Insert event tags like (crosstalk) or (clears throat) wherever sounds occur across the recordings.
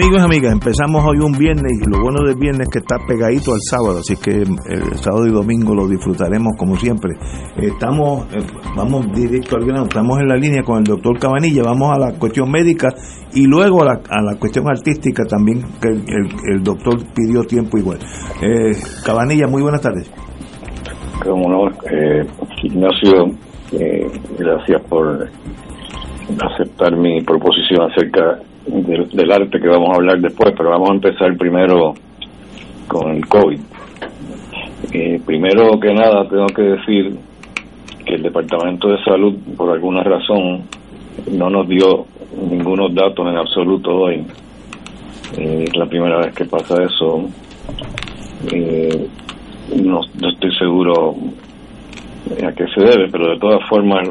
Amigos y amigas, empezamos hoy un viernes y lo bueno del viernes es que está pegadito al sábado, así que el sábado y domingo lo disfrutaremos como siempre. Estamos, eh, vamos directo al grano, estamos en la línea con el doctor Cabanilla, vamos a la cuestión médica y luego a la, cuestión artística también, que el doctor pidió tiempo igual. Eh, Cabanilla, muy buenas tardes. Como no, eh, Ignacio, eh, gracias por aceptar mi proposición acerca del, arte que vamos a hablar después, pero vamos a empezar primero con el COVID. Eh, primero que nada, tengo que decir que el Departamento de Salud, por alguna razón, no nos dio ningunos datos en absoluto hoy. Eh, es la primera vez que pasa eso. Eh, no, no estoy seguro a qué se debe, pero de todas formas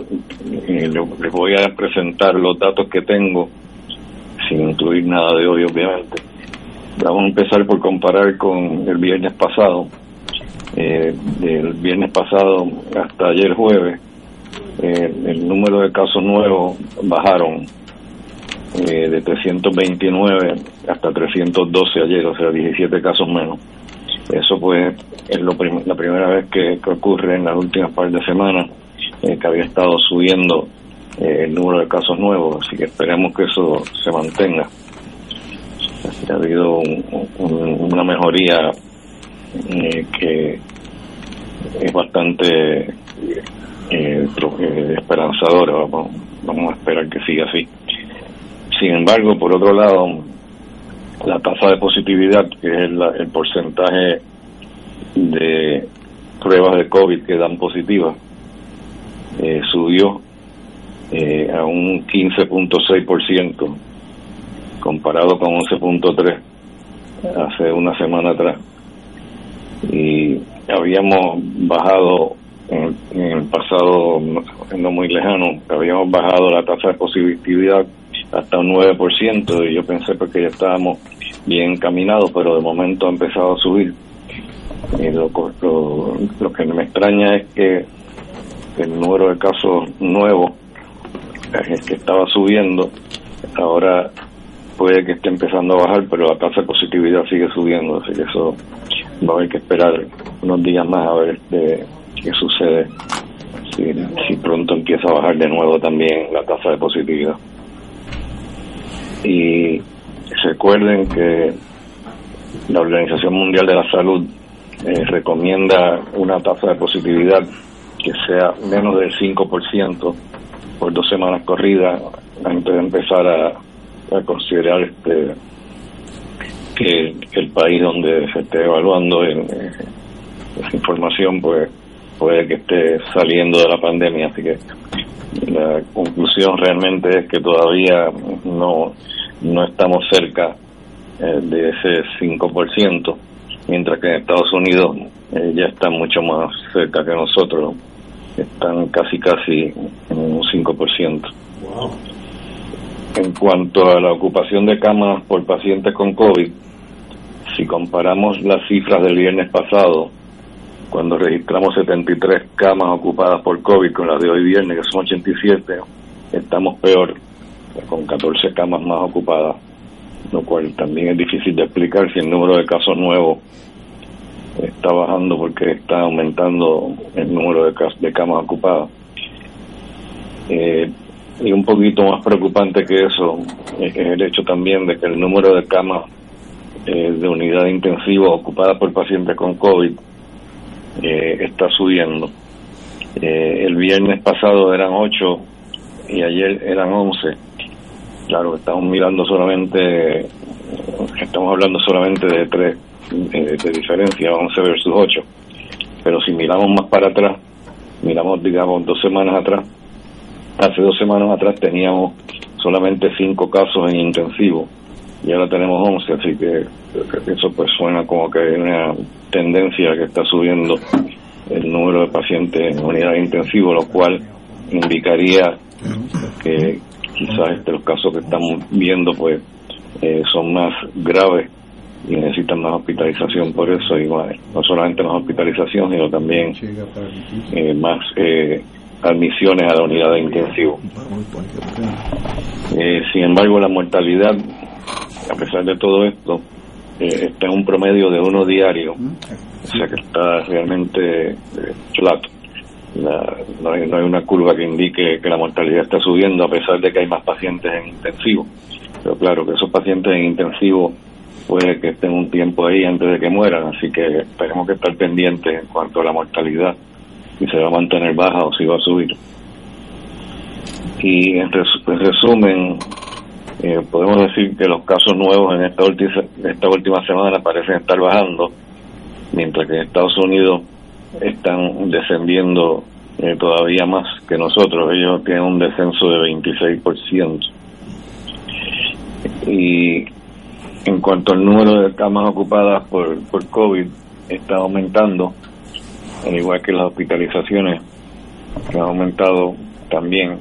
eh, le- les voy a presentar los datos que tengo sin incluir nada de hoy, obviamente. Vamos a empezar por comparar con el viernes pasado. Eh, del viernes pasado hasta ayer jueves, eh, el número de casos nuevos bajaron eh, de 329 hasta 312 ayer, o sea, 17 casos menos. Eso pues es lo la primera vez que, que ocurre en las últimas par de semanas eh, que había estado subiendo eh, el número de casos nuevos, así que esperemos que eso se mantenga. Ha habido un- un- una mejoría eh, que es bastante eh, esperanzadora. Vamos, vamos a esperar que siga así. Sin embargo, por otro lado, la tasa de positividad, que es la- el porcentaje de pruebas de COVID que dan positivas, subió eh, a un 15.6% comparado con 11.3 hace una semana atrás. Y habíamos bajado en, en el pasado no, muy lejano habíamos bajado la tasa de positividad hasta un 9% y yo pensé porque ya estábamos bien encaminados pero de momento ha empezado a subir. Y lo, lo, lo que me extraña es que el número de casos nuevos que estaba subiendo. Ahora puede que esté empezando a bajar pero la tasa de positividad sigue subiendo así que eso va a haber que esperar unos días más a ver este, qué sucede. Si, si pronto empieza a bajar de nuevo también la tasa de positividad. Y recuerden que la Organización Mundial de la Salud eh, recomienda una tasa de positividad que sea menos del 5% por dos semanas corridas antes de empezar a, a considerar este que, el país donde se esté evaluando en, eh, esa información pues puede que esté saliendo de la pandemia. Así que la conclusión realmente es que todavía no no estamos cerca eh, de ese 5%, mientras que en Estados Unidos eh, ya están mucho más cerca que nosotros, están casi casi en un 5%. En cuanto a la ocupación de camas por pacientes con COVID, si comparamos las cifras del viernes pasado, cuando registramos 73 camas ocupadas por COVID con las de hoy viernes, que son 87, estamos peor, con 14 camas más ocupadas, lo cual también es difícil de explicar si el número de casos nuevos está bajando porque está aumentando el número de, camas ocupadas. Eh, y un poquito más preocupante que eso es el hecho también de que el número de camas eh, de unidad intensiva ocupadas por pacientes con COVID eh, está subiendo. Eh, el viernes pasado eran 8 y ayer eran 11. Claro, estamos mirando solamente, estamos hablando solamente de 3 de diferencia, 11 versus 8. Pero si miramos más para atrás, miramos, digamos, dos semanas atrás, hace dos semanas atrás teníamos solamente 5 casos en intensivo y ahora tenemos 11, así que eso pues suena como que hay una tendencia que está subiendo el número de pacientes en unidad intensivo, lo cual indicaría que quizás este, los casos que estamos viendo pues eh, son más graves y necesitan más hospitalización por eso, y no solamente más hospitalización, sino también eh, más eh, admisiones a la unidad de intensivo. Eh, sin embargo, la mortalidad, a pesar de todo esto, está en un promedio de uno diario, o sea que está realmente flat. no, hay, no hay una curva que indique que la mortalidad está subiendo a pesar de que hay más pacientes en intensivo. Pero claro que esos pacientes en intensivo puede que estén un tiempo ahí antes de que mueran, así que tenemos que estar pendientes en cuanto a la mortalidad, si se va a mantener baja o si va a subir. Y en, resumen, eh, podemos decir que los casos nuevos en esta, esta última semana parecen estar bajando, mientras que en Estados Unidos están descendiendo eh, todavía más que nosotros. Ellos tienen un descenso de 26%. Y en cuanto al número de camas ocupadas por, por COVID, está aumentando, al igual que las hospitalizaciones, que han aumentado también,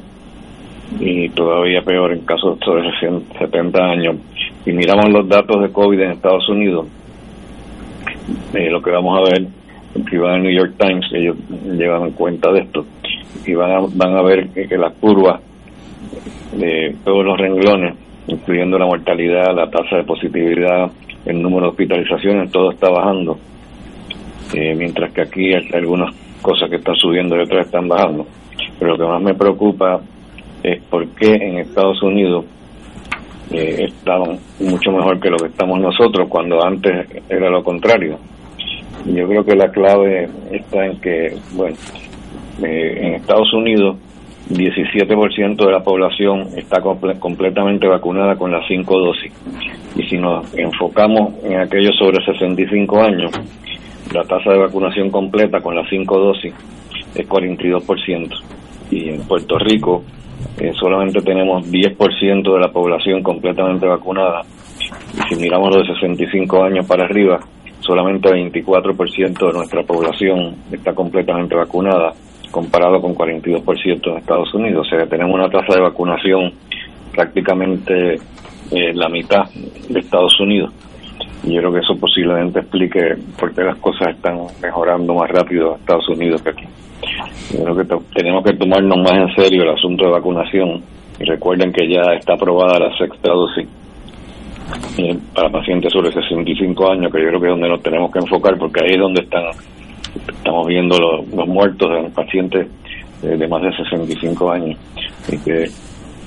y todavía peor en casos de 70 años. Y miramos los datos de COVID en Estados Unidos, eh, lo que vamos a ver, si van al New York Times, ellos llevan cuenta de esto, y van a, van a ver que, que las curvas de todos los renglones incluyendo la mortalidad, la tasa de positividad, el número de hospitalizaciones, todo está bajando. Eh, mientras que aquí hay algunas cosas que están subiendo y otras están bajando. Pero lo que más me preocupa es por qué en Estados Unidos eh, están mucho mejor que lo que estamos nosotros, cuando antes era lo contrario. Yo creo que la clave está en que, bueno, eh, en Estados Unidos 17% de la población está completamente vacunada con las cinco dosis. Y si nos enfocamos en aquellos sobre 65 años, la tasa de vacunación completa con las cinco dosis es 42%. Y en Puerto Rico eh, solamente tenemos 10% de la población completamente vacunada. Y si miramos los de 65 años para arriba, solamente 24% de nuestra población está completamente vacunada comparado con 42% en Estados Unidos. O sea, tenemos una tasa de vacunación prácticamente eh, la mitad de Estados Unidos. Y yo creo que eso posiblemente explique por qué las cosas están mejorando más rápido en Estados Unidos que aquí. Yo creo que tenemos que tomarnos más en serio el asunto de vacunación. Y recuerden que ya está aprobada la sexta dosis eh, para pacientes sobre 65 años, que yo creo que es donde nos tenemos que enfocar, porque ahí es donde están estamos viendo los, muertos en pacientes de, más de 65 años. Y que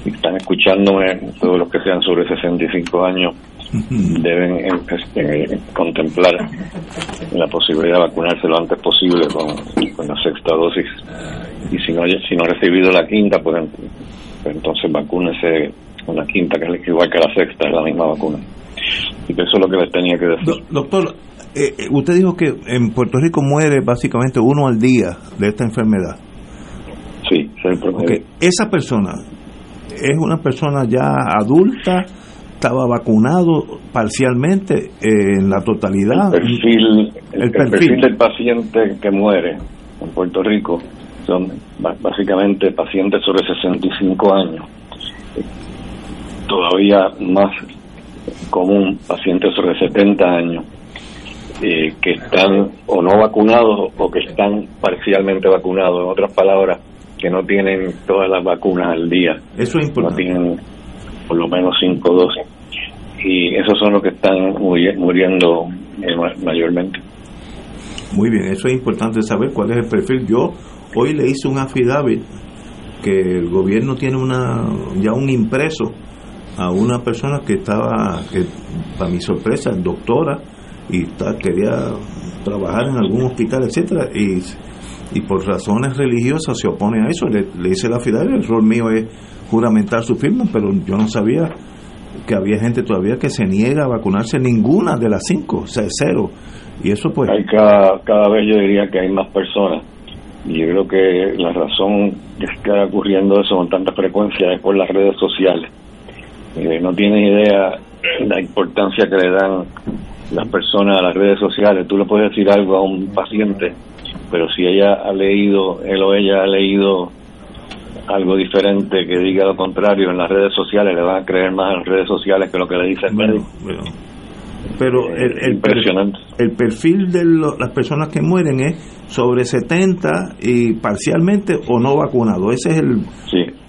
están escuchándome, todos los que sean sobre 65 años deben este, contemplar la posibilidad de vacunarse lo antes posible con, la sexta dosis. Y si no si no ha recibido la quinta pues, pues entonces vacúnese con la quinta que es igual que la sexta es la misma vacuna. Y eso es lo que les tenía que decir. Doctor eh, eh, usted dijo que en Puerto Rico muere básicamente uno al día de esta enfermedad. Sí, okay. Esa persona es una persona ya adulta, estaba vacunado parcialmente eh, en la totalidad. El perfil, el, perfil. del paciente que muere en Puerto Rico son básicamente pacientes sobre 65 años. Todavía más común pacientes sobre 70 años eh, que están o no vacunados o que están parcialmente vacunados. En otras palabras, que no tienen todas las vacunas al día. Eso es importante. No tienen por lo menos cinco dosis. Y esos son los que están muriendo eh, mayormente. Muy bien, eso es importante saber cuál es el perfil. Yo hoy le hice un affidavit que el gobierno tiene una ya un impreso a una persona que estaba, que para mi sorpresa, doctora, y quería trabajar en algún hospital, etcétera, y, y por razones religiosas se opone a eso. Le, le hice la affidavit, el rol mío es juramentar su firma, pero yo no sabía que había gente todavía que se niega a vacunarse ninguna de las cinco, o sea, cero. Y eso pues... Hay cada, cada vez yo diría que hay más personas. Y yo creo que la razón que está ocurriendo eso con tanta frecuencia es por las redes sociales. Eh, no tienes idea la importancia que le dan las personas a las redes sociales. Tú le puedes decir algo a un paciente, pero si ella ha leído, él o ella ha leído algo diferente que diga lo contrario en las redes sociales, le van a creer más en las redes sociales que lo que le dice el médico. Pero eh, el, Impresionante. el perfil de las personas que mueren es sobre 70 y parcialmente o no vacunado. Ese es el,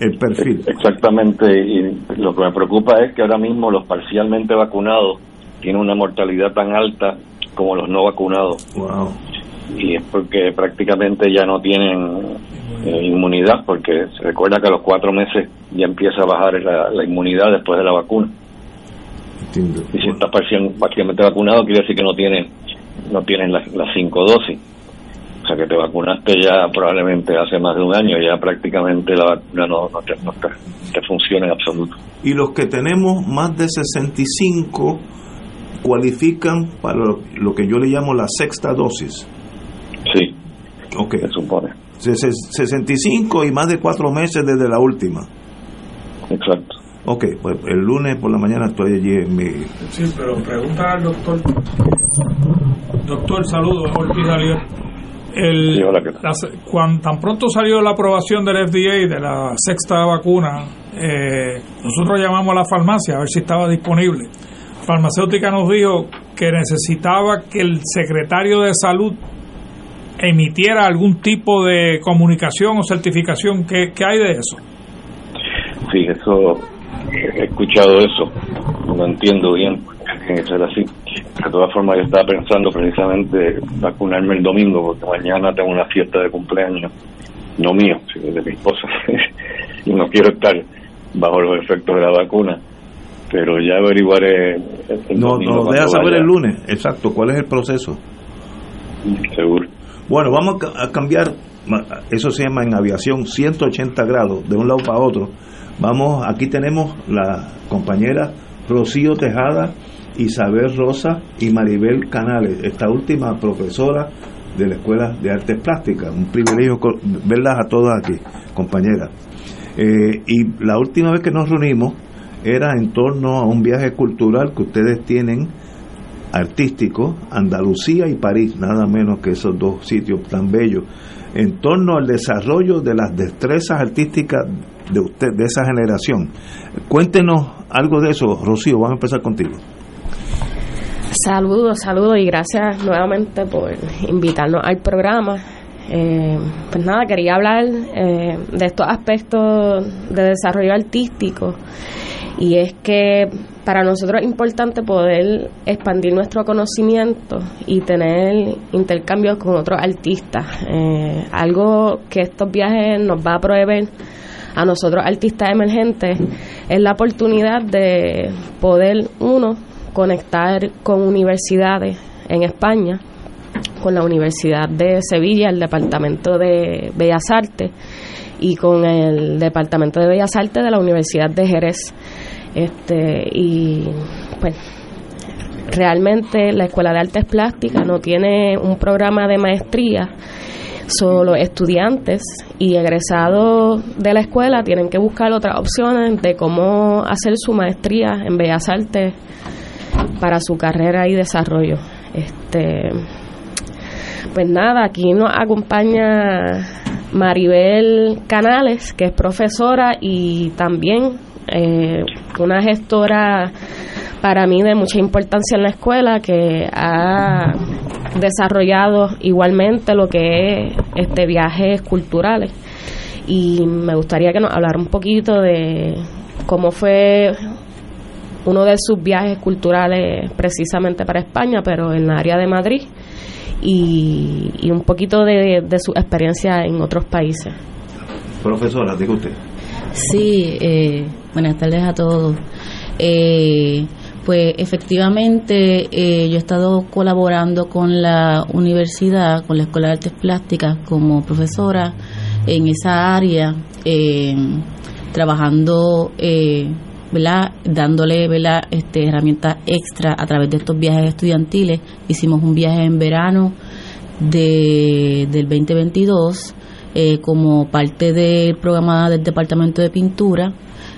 el perfil. Exactamente. Y lo que me preocupa es que ahora mismo los parcialmente vacunados tienen una mortalidad tan alta como los no vacunados. Wow. Y es porque prácticamente ya no tienen eh, inmunidad, porque se recuerda que a los cuatro meses ya empieza a bajar la, inmunidad después de la vacuna. Y si estás prácticamente vacunado, quiere decir que no tienen no tienen las, cinco dosis. O sea que te vacunaste ya probablemente hace más de un año, ya prácticamente la vacuna no, te, no te, funciona en absoluto. Y los que tenemos más de 65 cualifican para lo, que yo le llamo la sexta dosis. Sí, okay. se supone. 65 y más de cuatro meses desde la última. Exacto. Ok, pues el lunes por la mañana estoy allí en mi... Sí, pero pregunta al doctor. Doctor, saludos, El, cuando tan pronto salió la aprobación del FDA de la sexta vacuna, eh, nosotros llamamos a la farmacia a ver si estaba disponible. Farmacéutica nos dijo que necesitaba que el secretario de salud emitiera algún tipo de comunicación o certificación. ¿Qué, hay de eso? Sí, eso, he escuchado eso, no entiendo bien, que ser así. De todas formas, yo estaba pensando precisamente vacunarme el domingo, porque mañana tengo una fiesta de cumpleaños, no mío, sino de mi esposa, (laughs) y no quiero estar bajo los efectos de la vacuna pero ya averiguaré. no, no, deja saber el lunes, exacto, cuál es el proceso. Seguro. Bueno, vamos a cambiar, eso se llama en aviación 180 grados, de un lado para otro. Vamos, aquí tenemos la compañera Rocío Tejada, Isabel Rosa y Maribel Canales, esta última profesora de la Escuela de Artes Plásticas. Un privilegio verlas a todas aquí, compañeras. Eh, y la última vez que nos reunimos era en torno a un viaje cultural que ustedes tienen artístico, Andalucía y París, nada menos que esos dos sitios tan bellos, en torno al desarrollo de las destrezas artísticas de usted, de esa generación. Cuéntenos algo de eso, Rocío, vamos a empezar contigo. Saludos, saludos y gracias nuevamente por invitarnos al programa. Eh, pues nada, quería hablar eh, de estos aspectos de desarrollo artístico y es que para nosotros es importante poder expandir nuestro conocimiento y tener intercambios con otros artistas. Eh, algo que estos viajes nos va a proveer a nosotros artistas emergentes es la oportunidad de poder, uno, conectar con universidades en España, con la Universidad de Sevilla, el Departamento de Bellas Artes, y con el Departamento de Bellas Artes de la Universidad de Jerez. Este, y pues realmente la Escuela de Artes Plásticas no tiene un programa de maestría, solo estudiantes y egresados de la escuela tienen que buscar otras opciones de cómo hacer su maestría en Bellas Artes para su carrera y desarrollo. Este, pues nada, aquí nos acompaña Maribel Canales, que es profesora y también eh, una gestora para mí de mucha importancia en la escuela que ha desarrollado igualmente lo que es este viajes culturales y me gustaría que nos hablara un poquito de cómo fue uno de sus viajes culturales precisamente para España, pero en la área de Madrid y, y un poquito de, de su experiencia en otros países. Profesora, diga usted. Sí, eh, buenas tardes a todos. Eh, pues efectivamente eh, yo he estado colaborando con la universidad, con la Escuela de Artes Plásticas como profesora en esa área, eh, trabajando, eh, dándole ¿verdad? Este, herramientas extra a través de estos viajes estudiantiles. Hicimos un viaje en verano de, del 2022 eh, como parte del programa del Departamento de Pintura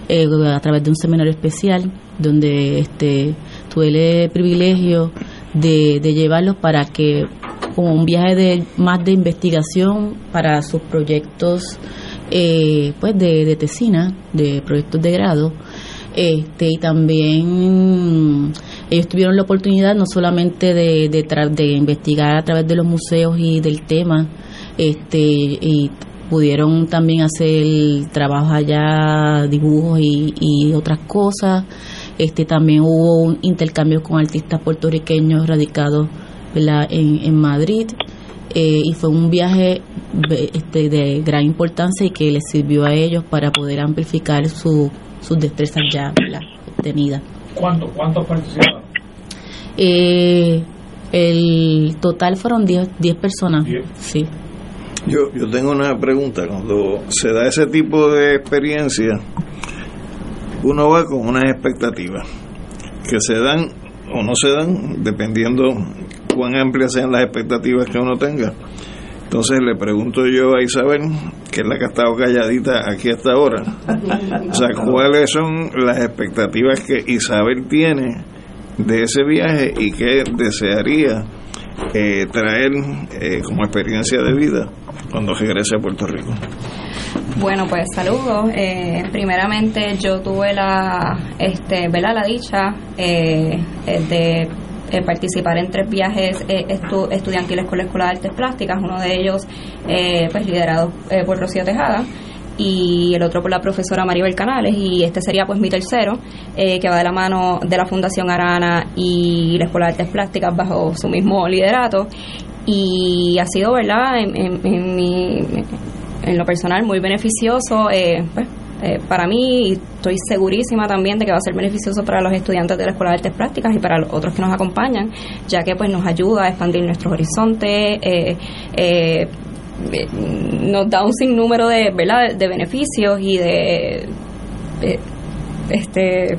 eh, a través de un seminario especial donde este tuve el privilegio de, de llevarlos para que como un viaje de más de investigación para sus proyectos eh, pues de tesina de proyectos de grado este y también ellos tuvieron la oportunidad no solamente de, de, de investigar a través de los museos y del tema este y pudieron también hacer trabajo allá dibujos y, y otras cosas. Este también hubo un intercambio con artistas puertorriqueños radicados En, en Madrid eh, y fue un viaje este, de gran importancia y que les sirvió a ellos para poder amplificar su, sus destrezas ya obtenidas. ¿Cuánto, ¿Cuántos participaron? Eh, el total fueron 10 personas. Sí. Yo, yo tengo una pregunta. Cuando se da ese tipo de experiencia, uno va con unas expectativas que se dan o no se dan dependiendo cuán amplias sean las expectativas que uno tenga. Entonces le pregunto yo a Isabel, que es la que ha estado calladita aquí hasta ahora, o sea, cuáles son las expectativas que Isabel tiene de ese viaje y qué desearía eh, traer eh, como experiencia de vida cuando regrese a Puerto Rico. Bueno, pues saludos. Eh, primeramente yo tuve la, este, ¿verdad? la dicha eh, de eh, participar en tres viajes estu estudiantiles con la Escuela de Artes Plásticas, uno de ellos pues liderado por Rocío Tejada y el otro por la profesora Maribel Canales y este sería pues mi tercero que va de la mano de la Fundación Arana y la Escuela de Artes Plásticas bajo su mismo liderato. Y ha sido verdad en, en mi en lo personal muy beneficioso eh, pues, eh, para mí y estoy segurísima también de que va a ser beneficioso para los estudiantes de la Escuela de Artes Prácticas y para los otros que nos acompañan, ya que pues nos ayuda a expandir nuestros horizontes, eh, nos da un sinnúmero de, ¿verdad? de beneficios y de este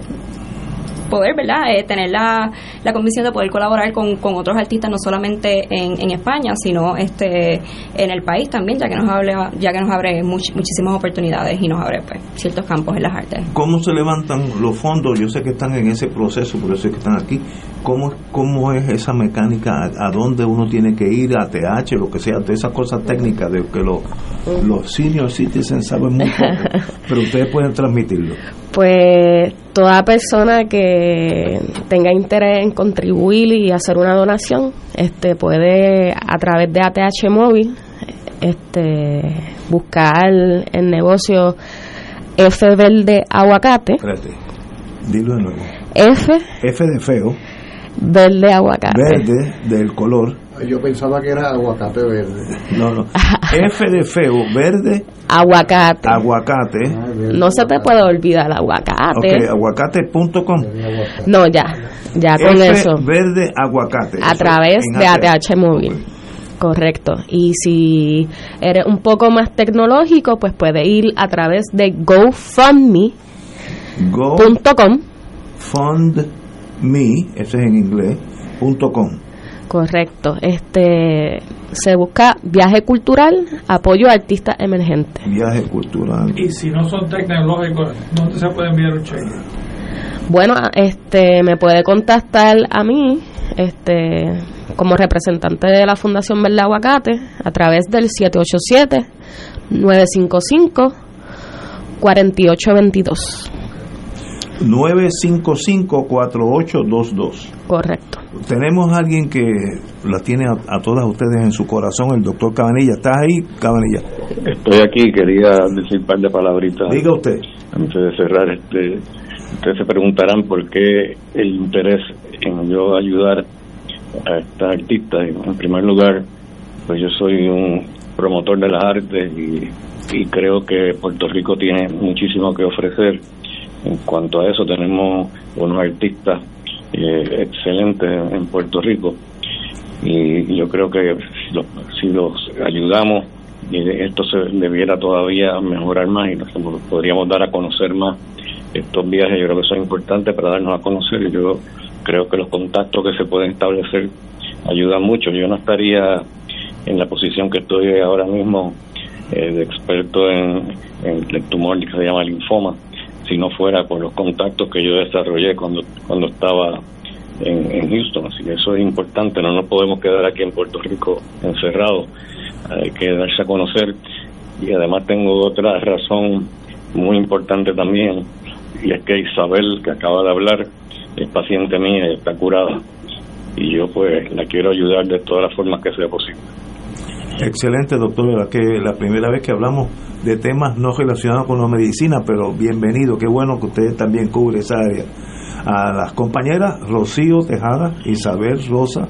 poder, ¿verdad?, eh, tener la, la convicción de poder colaborar con, con otros artistas, no solamente en, en, España, sino este en el país también, ya que nos abre, ya que nos abre muchísimas oportunidades y nos abre pues, ciertos campos en las artes. ¿Cómo se levantan los fondos? Yo sé que están en ese proceso, por eso es que están aquí. ¿Cómo, cómo es esa mecánica? ¿A, dónde uno tiene que ir? ¿A TH? Lo que sea, de esas cosas técnicas de que lo, los senior citizens saben muy poco, (laughs) pero ustedes pueden transmitirlo. Pues toda persona que tenga interés en contribuir y hacer una donación, este puede a través de ATH móvil este buscar el negocio F verde aguacate. Espérate, dilo de nuevo. F F de feo. Verde aguacate. Verde del color. Yo pensaba que era aguacate verde. No, no. (laughs) F de feo, verde. Aguacate. Aguacate. no se te puede olvidar el aguacate. Ok, aguacate.com. No, ya. Ya con F eso. Verde aguacate. A través de ATH móvil. Correcto. Y si eres un poco más tecnológico, pues puedes ir a través de GoFundMe.com. Fund me, ese es en inglés, punto com. Correcto. Este se busca viaje cultural, apoyo a artistas emergentes. Viaje cultural. Y si no son tecnológicos, ¿dónde se puede enviar un cheque? Bueno, este me puede contactar a mí, este como representante de la Fundación Verde Aguacate a través del 787 955 4822. 955-4822. Correcto. Tenemos a alguien que la tiene a, todas ustedes en su corazón, el doctor Cabanilla. ¿Estás ahí, Cabanilla? Estoy aquí, quería decir un par de palabritas. Diga usted. Antes de cerrar, este, ustedes se preguntarán por qué el interés en yo ayudar a estas artistas. En primer lugar, pues yo soy un promotor de las artes y, creo que Puerto Rico tiene muchísimo que ofrecer. En cuanto a eso, tenemos unos artistas eh, excelentes en Puerto Rico. Y yo creo que si los ayudamos esto se debiera todavía mejorar más y nos podríamos dar a conocer más estos viajes. Yo creo que son importantes para darnos a conocer y yo creo que los contactos que se pueden establecer ayudan mucho. Yo no estaría en la posición que estoy ahora mismo eh, de experto en, el tumor que se llama linfoma si no fuera por los contactos que yo desarrollé cuando cuando estaba en, Houston. Así que eso es importante no nos podemos quedar aquí en Puerto Rico encerrados hay que darse a conocer. Y además tengo otra razón muy importante también y es que Isabel que acaba de hablar es paciente mía y está curada. Y yo pues la quiero ayudar de todas las formas que sea posible. Excelente, doctor. que la primera vez que hablamos de temas no relacionados con la medicina, pero bienvenido. Qué bueno que usted también cubre esa área. A las compañeras Rocío Tejada, Isabel Rosa,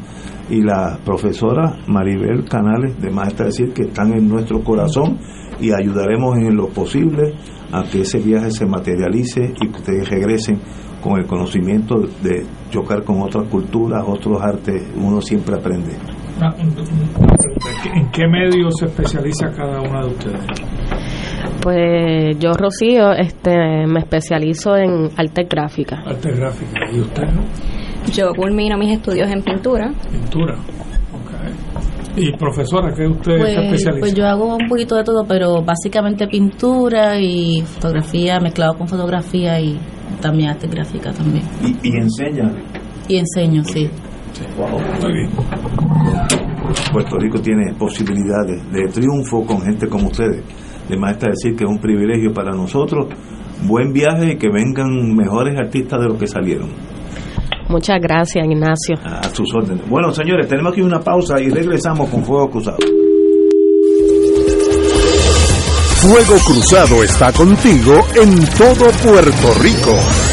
y la profesora Maribel Canales de Maestra decir que están en nuestro corazón y ayudaremos en lo posible a que ese viaje se materialice y que ustedes regresen con el conocimiento de chocar con otras culturas, otros artes, uno siempre aprende. ¿En qué medio se especializa cada una de ustedes? Pues yo, Rocío, este, me especializo en arte gráfica. Arte gráfica. ¿Y usted? Yo culmino mis estudios en pintura. Pintura. ok. ¿Y profesora, qué usted pues, especializa? Pues yo hago un poquito de todo, pero básicamente pintura y fotografía, mezclado con fotografía y también arte gráfica también. ¿Y, enseña? Y enseño, sí. sí. Muy bien. Puerto Rico tiene posibilidades de triunfo con gente como ustedes. De maestra decir que es un privilegio para nosotros. Buen viaje y que vengan mejores artistas de los que salieron. Muchas gracias, Ignacio. A sus órdenes. Bueno, señores, tenemos aquí una pausa y regresamos con Fuego Cruzado. Fuego Cruzado está contigo en todo Puerto Rico.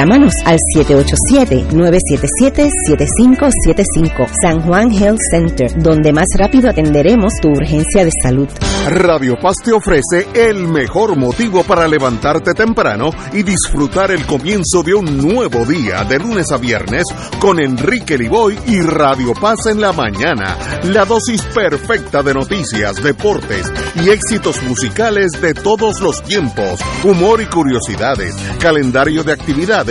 Llámanos al 787-977-7575 San Juan Health Center, donde más rápido atenderemos tu urgencia de salud. Radio Paz te ofrece el mejor motivo para levantarte temprano y disfrutar el comienzo de un nuevo día de lunes a viernes con Enrique Liboy y Radio Paz en la mañana. La dosis perfecta de noticias, deportes y éxitos musicales de todos los tiempos, humor y curiosidades, calendario de actividades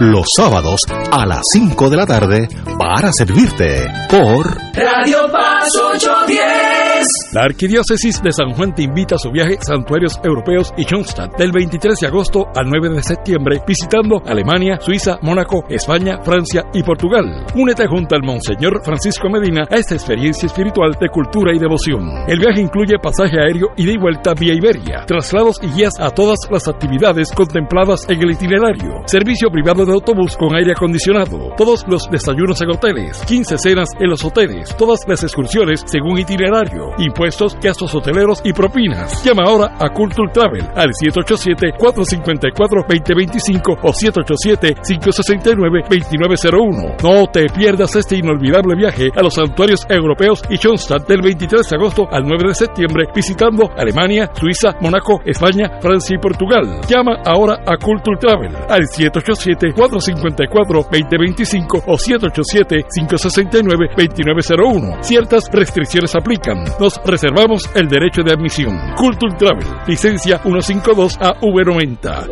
los sábados a las 5 de la tarde para servirte por Radio Paz 810. La Arquidiócesis de San Juan te invita a su viaje Santuarios Europeos y Schoenstatt del 23 de agosto al 9 de septiembre visitando Alemania, Suiza, Mónaco, España, Francia y Portugal. Únete junto al Monseñor Francisco Medina a esta experiencia espiritual de cultura y devoción. El viaje incluye pasaje aéreo y de vuelta vía Iberia, traslados y guías a todas las actividades contempladas en el itinerario, servicio privado de autobús con aire acondicionado, todos los desayunos en hoteles, 15 cenas en los hoteles, todas las excursiones según itinerario, impuestos, gastos hoteleros y propinas. Llama ahora a Culture Travel al 787-454-2025 o 787-569-2901. No te pierdas este inolvidable viaje a los santuarios europeos y Schoenstatt del 23 de agosto al 9 de septiembre visitando Alemania, Suiza, Mónaco, España, Francia y Portugal. Llama ahora a Culture Travel al 787-454-2025 o 787-569-2901. Ciertas restricciones aplican. Nos reservamos el derecho de admisión. Culture Travel, licencia 152AV90.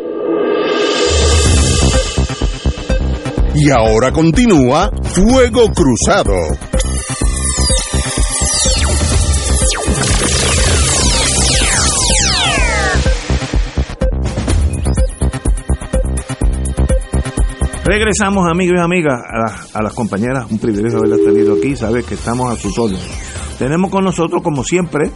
Y ahora continúa Fuego Cruzado. Regresamos, amigos y amigas, a, las compañeras. Un privilegio haberlas tenido aquí. Sabes que estamos a sus órdenes. Tenemos con nosotros, como siempre,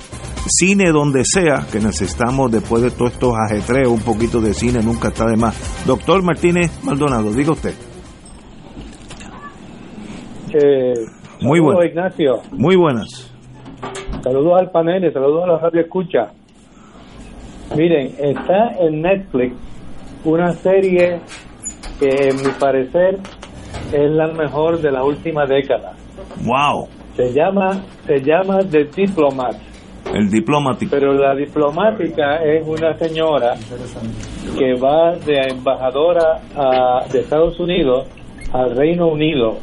cine donde sea, que necesitamos después de todos estos ajetreos, un poquito de cine nunca está de más. Doctor Martínez Maldonado, diga usted. Eh, Muy buenas. Ignacio. Muy buenas. Saludos al panel y saludos a la radio escucha. Miren, está en Netflix una serie que en mi parecer es la mejor de la última década. Wow. Se llama se llama The Diplomat. El diplomático. Pero la diplomática es una señora que va de embajadora a, de Estados Unidos al Reino Unido.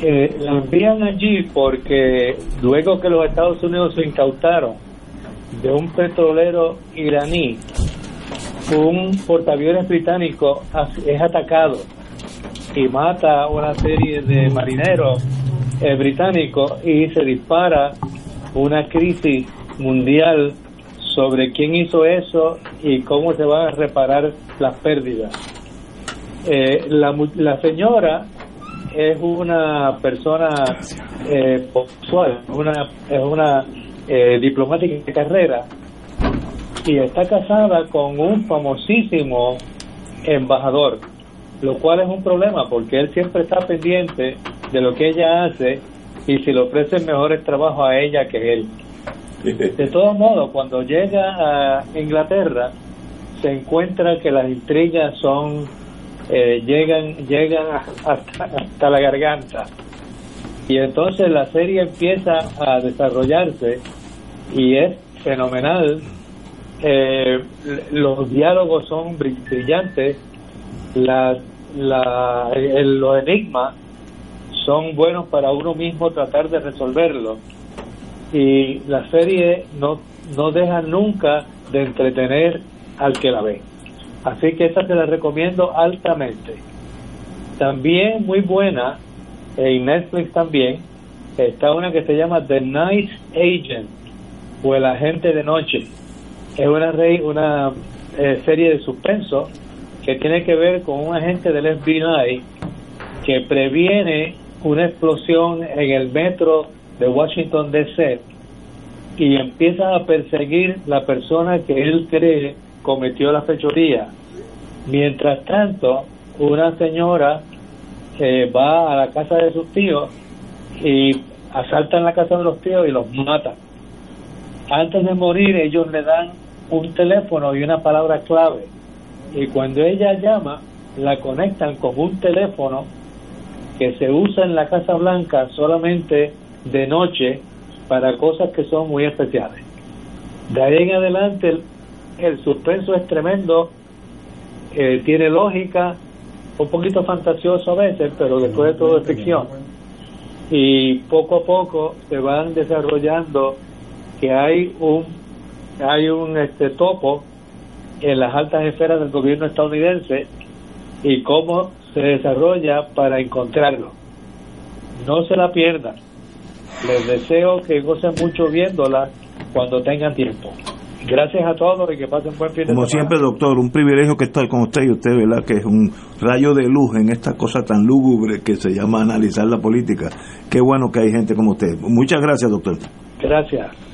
Eh, la envían allí porque luego que los Estados Unidos se incautaron de un petrolero iraní, un portaaviones británico es atacado y mata a una serie de marineros eh, británicos y se dispara una crisis mundial sobre quién hizo eso y cómo se van a reparar las pérdidas. Eh, la, la señora es una persona eh, una, es una eh, diplomática de carrera y está casada con un famosísimo embajador, lo cual es un problema porque él siempre está pendiente de lo que ella hace y si le ofrecen mejores trabajos a ella que él. De todos modos, cuando llega a Inglaterra, se encuentra que las intrigas son eh, llegan llegan hasta, hasta la garganta y entonces la serie empieza a desarrollarse y es fenomenal eh, los diálogos son brillantes, la, la, los enigmas son buenos para uno mismo tratar de resolverlo y la serie no, no deja nunca de entretener al que la ve. Así que esta te la recomiendo altamente. También muy buena, en Netflix también, está una que se llama The Night Agent o El Agente de Noche es una, una eh, serie de suspenso que tiene que ver con un agente del FBI que previene una explosión en el metro de Washington DC y empieza a perseguir la persona que él cree cometió la fechoría. Mientras tanto, una señora eh, va a la casa de sus tíos y asaltan la casa de los tíos y los mata. Antes de morir, ellos le dan un teléfono y una palabra clave. Y cuando ella llama, la conectan con un teléfono que se usa en la Casa Blanca solamente de noche para cosas que son muy especiales. De ahí en adelante el, suspenso es tremendo, eh, tiene lógica, un poquito fantasioso a veces, pero después de todo es ficción. Y poco a poco se van desarrollando que hay un hay un este topo en las altas esferas del gobierno estadounidense y cómo se desarrolla para encontrarlo. No se la pierdan. Les deseo que gocen mucho viéndola cuando tengan tiempo. Gracias a todos y que pasen buen fin de Como siempre, doctor, un privilegio que estar con usted y usted, ¿verdad? Que es un rayo de luz en esta cosa tan lúgubre que se llama analizar la política. Qué bueno que hay gente como usted. Muchas gracias, doctor. Gracias.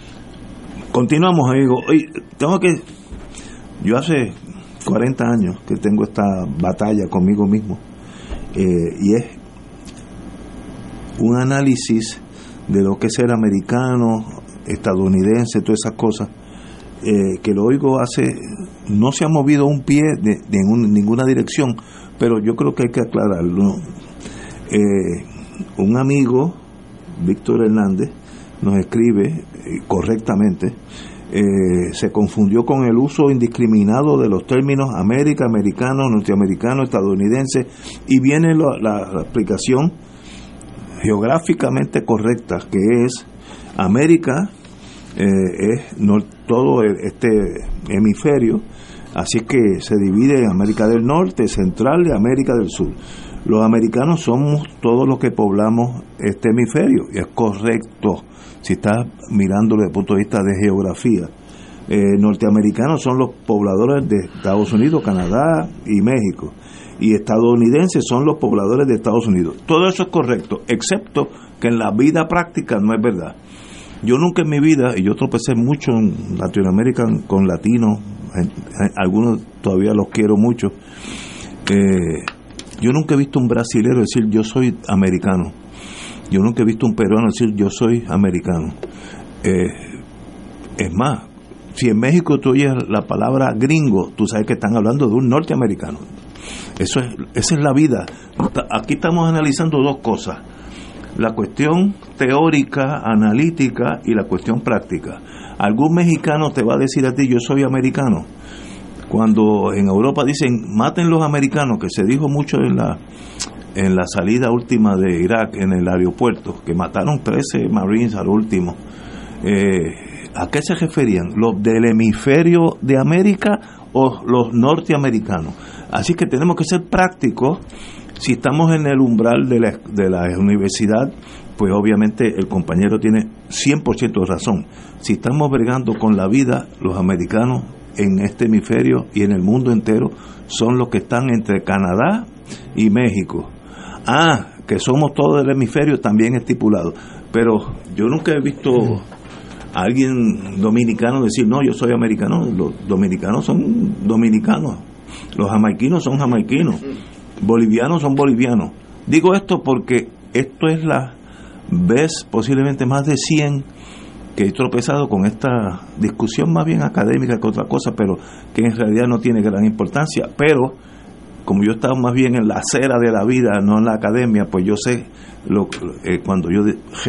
Continuamos, amigo. Hoy tengo que. Yo hace 40 años que tengo esta batalla conmigo mismo. Eh, y es un análisis de lo que es ser americano estadounidense, todas esas cosas, eh, que lo oigo hace, no se ha movido un pie de, ninguna dirección, pero yo creo que hay que aclararlo. Eh, un amigo, Víctor Hernández, nos escribe correctamente, se confundió con el uso indiscriminado de los términos América, americano, norteamericano, estadounidense, y viene la explicación geográficamente correcta, que es América, eh, es no, todo este hemisferio, así que se divide en América del Norte, Central y América del Sur. Los americanos somos todos los que poblamos este hemisferio, y es correcto si estás mirándolo desde el punto de vista de geografía. Eh, norteamericanos son los pobladores de Estados Unidos, Canadá y México y estadounidenses son los pobladores de Estados Unidos. Todo eso es correcto, excepto que en la vida práctica no es verdad. Yo nunca en mi vida, y yo tropecé mucho en Latinoamérica con latinos, algunos todavía los quiero mucho, eh, yo nunca he visto un brasilero decir yo soy americano. Yo nunca he visto un peruano decir yo soy americano. Eh, es más, si en México tú oyes la palabra gringo, tú sabes que están hablando de un norteamericano. Eso es, esa es la vida. Aquí estamos analizando dos cosas. La cuestión teórica, analítica y la cuestión práctica. Algún mexicano te va a decir a ti, yo soy americano. Cuando en Europa dicen, maten los americanos, que se dijo mucho en la, en la salida última de Irak, en el aeropuerto, que mataron 13 marines al último. Eh, ¿A qué se referían? ¿Los del hemisferio de América o los norteamericanos? Así que tenemos que ser prácticos. Si estamos en el umbral de la, de la universidad, pues obviamente el compañero tiene 100% de razón. Si estamos bregando con la vida, los americanos en este hemisferio y en el mundo entero son los que están entre Canadá y México. Ah, que somos todos del hemisferio también estipulado. Pero yo nunca he visto a alguien dominicano decir, no, yo soy americano. Los dominicanos son dominicanos. Los jamaiquinos son jamaiquinos, bolivianos son bolivianos. Digo esto porque esto es la vez posiblemente más de 100 que he tropezado con esta discusión más bien académica que otra cosa, pero que en realidad no tiene gran importancia. Pero como yo estaba más bien en la acera de la vida, no en la academia, pues yo sé, lo, eh, cuando yo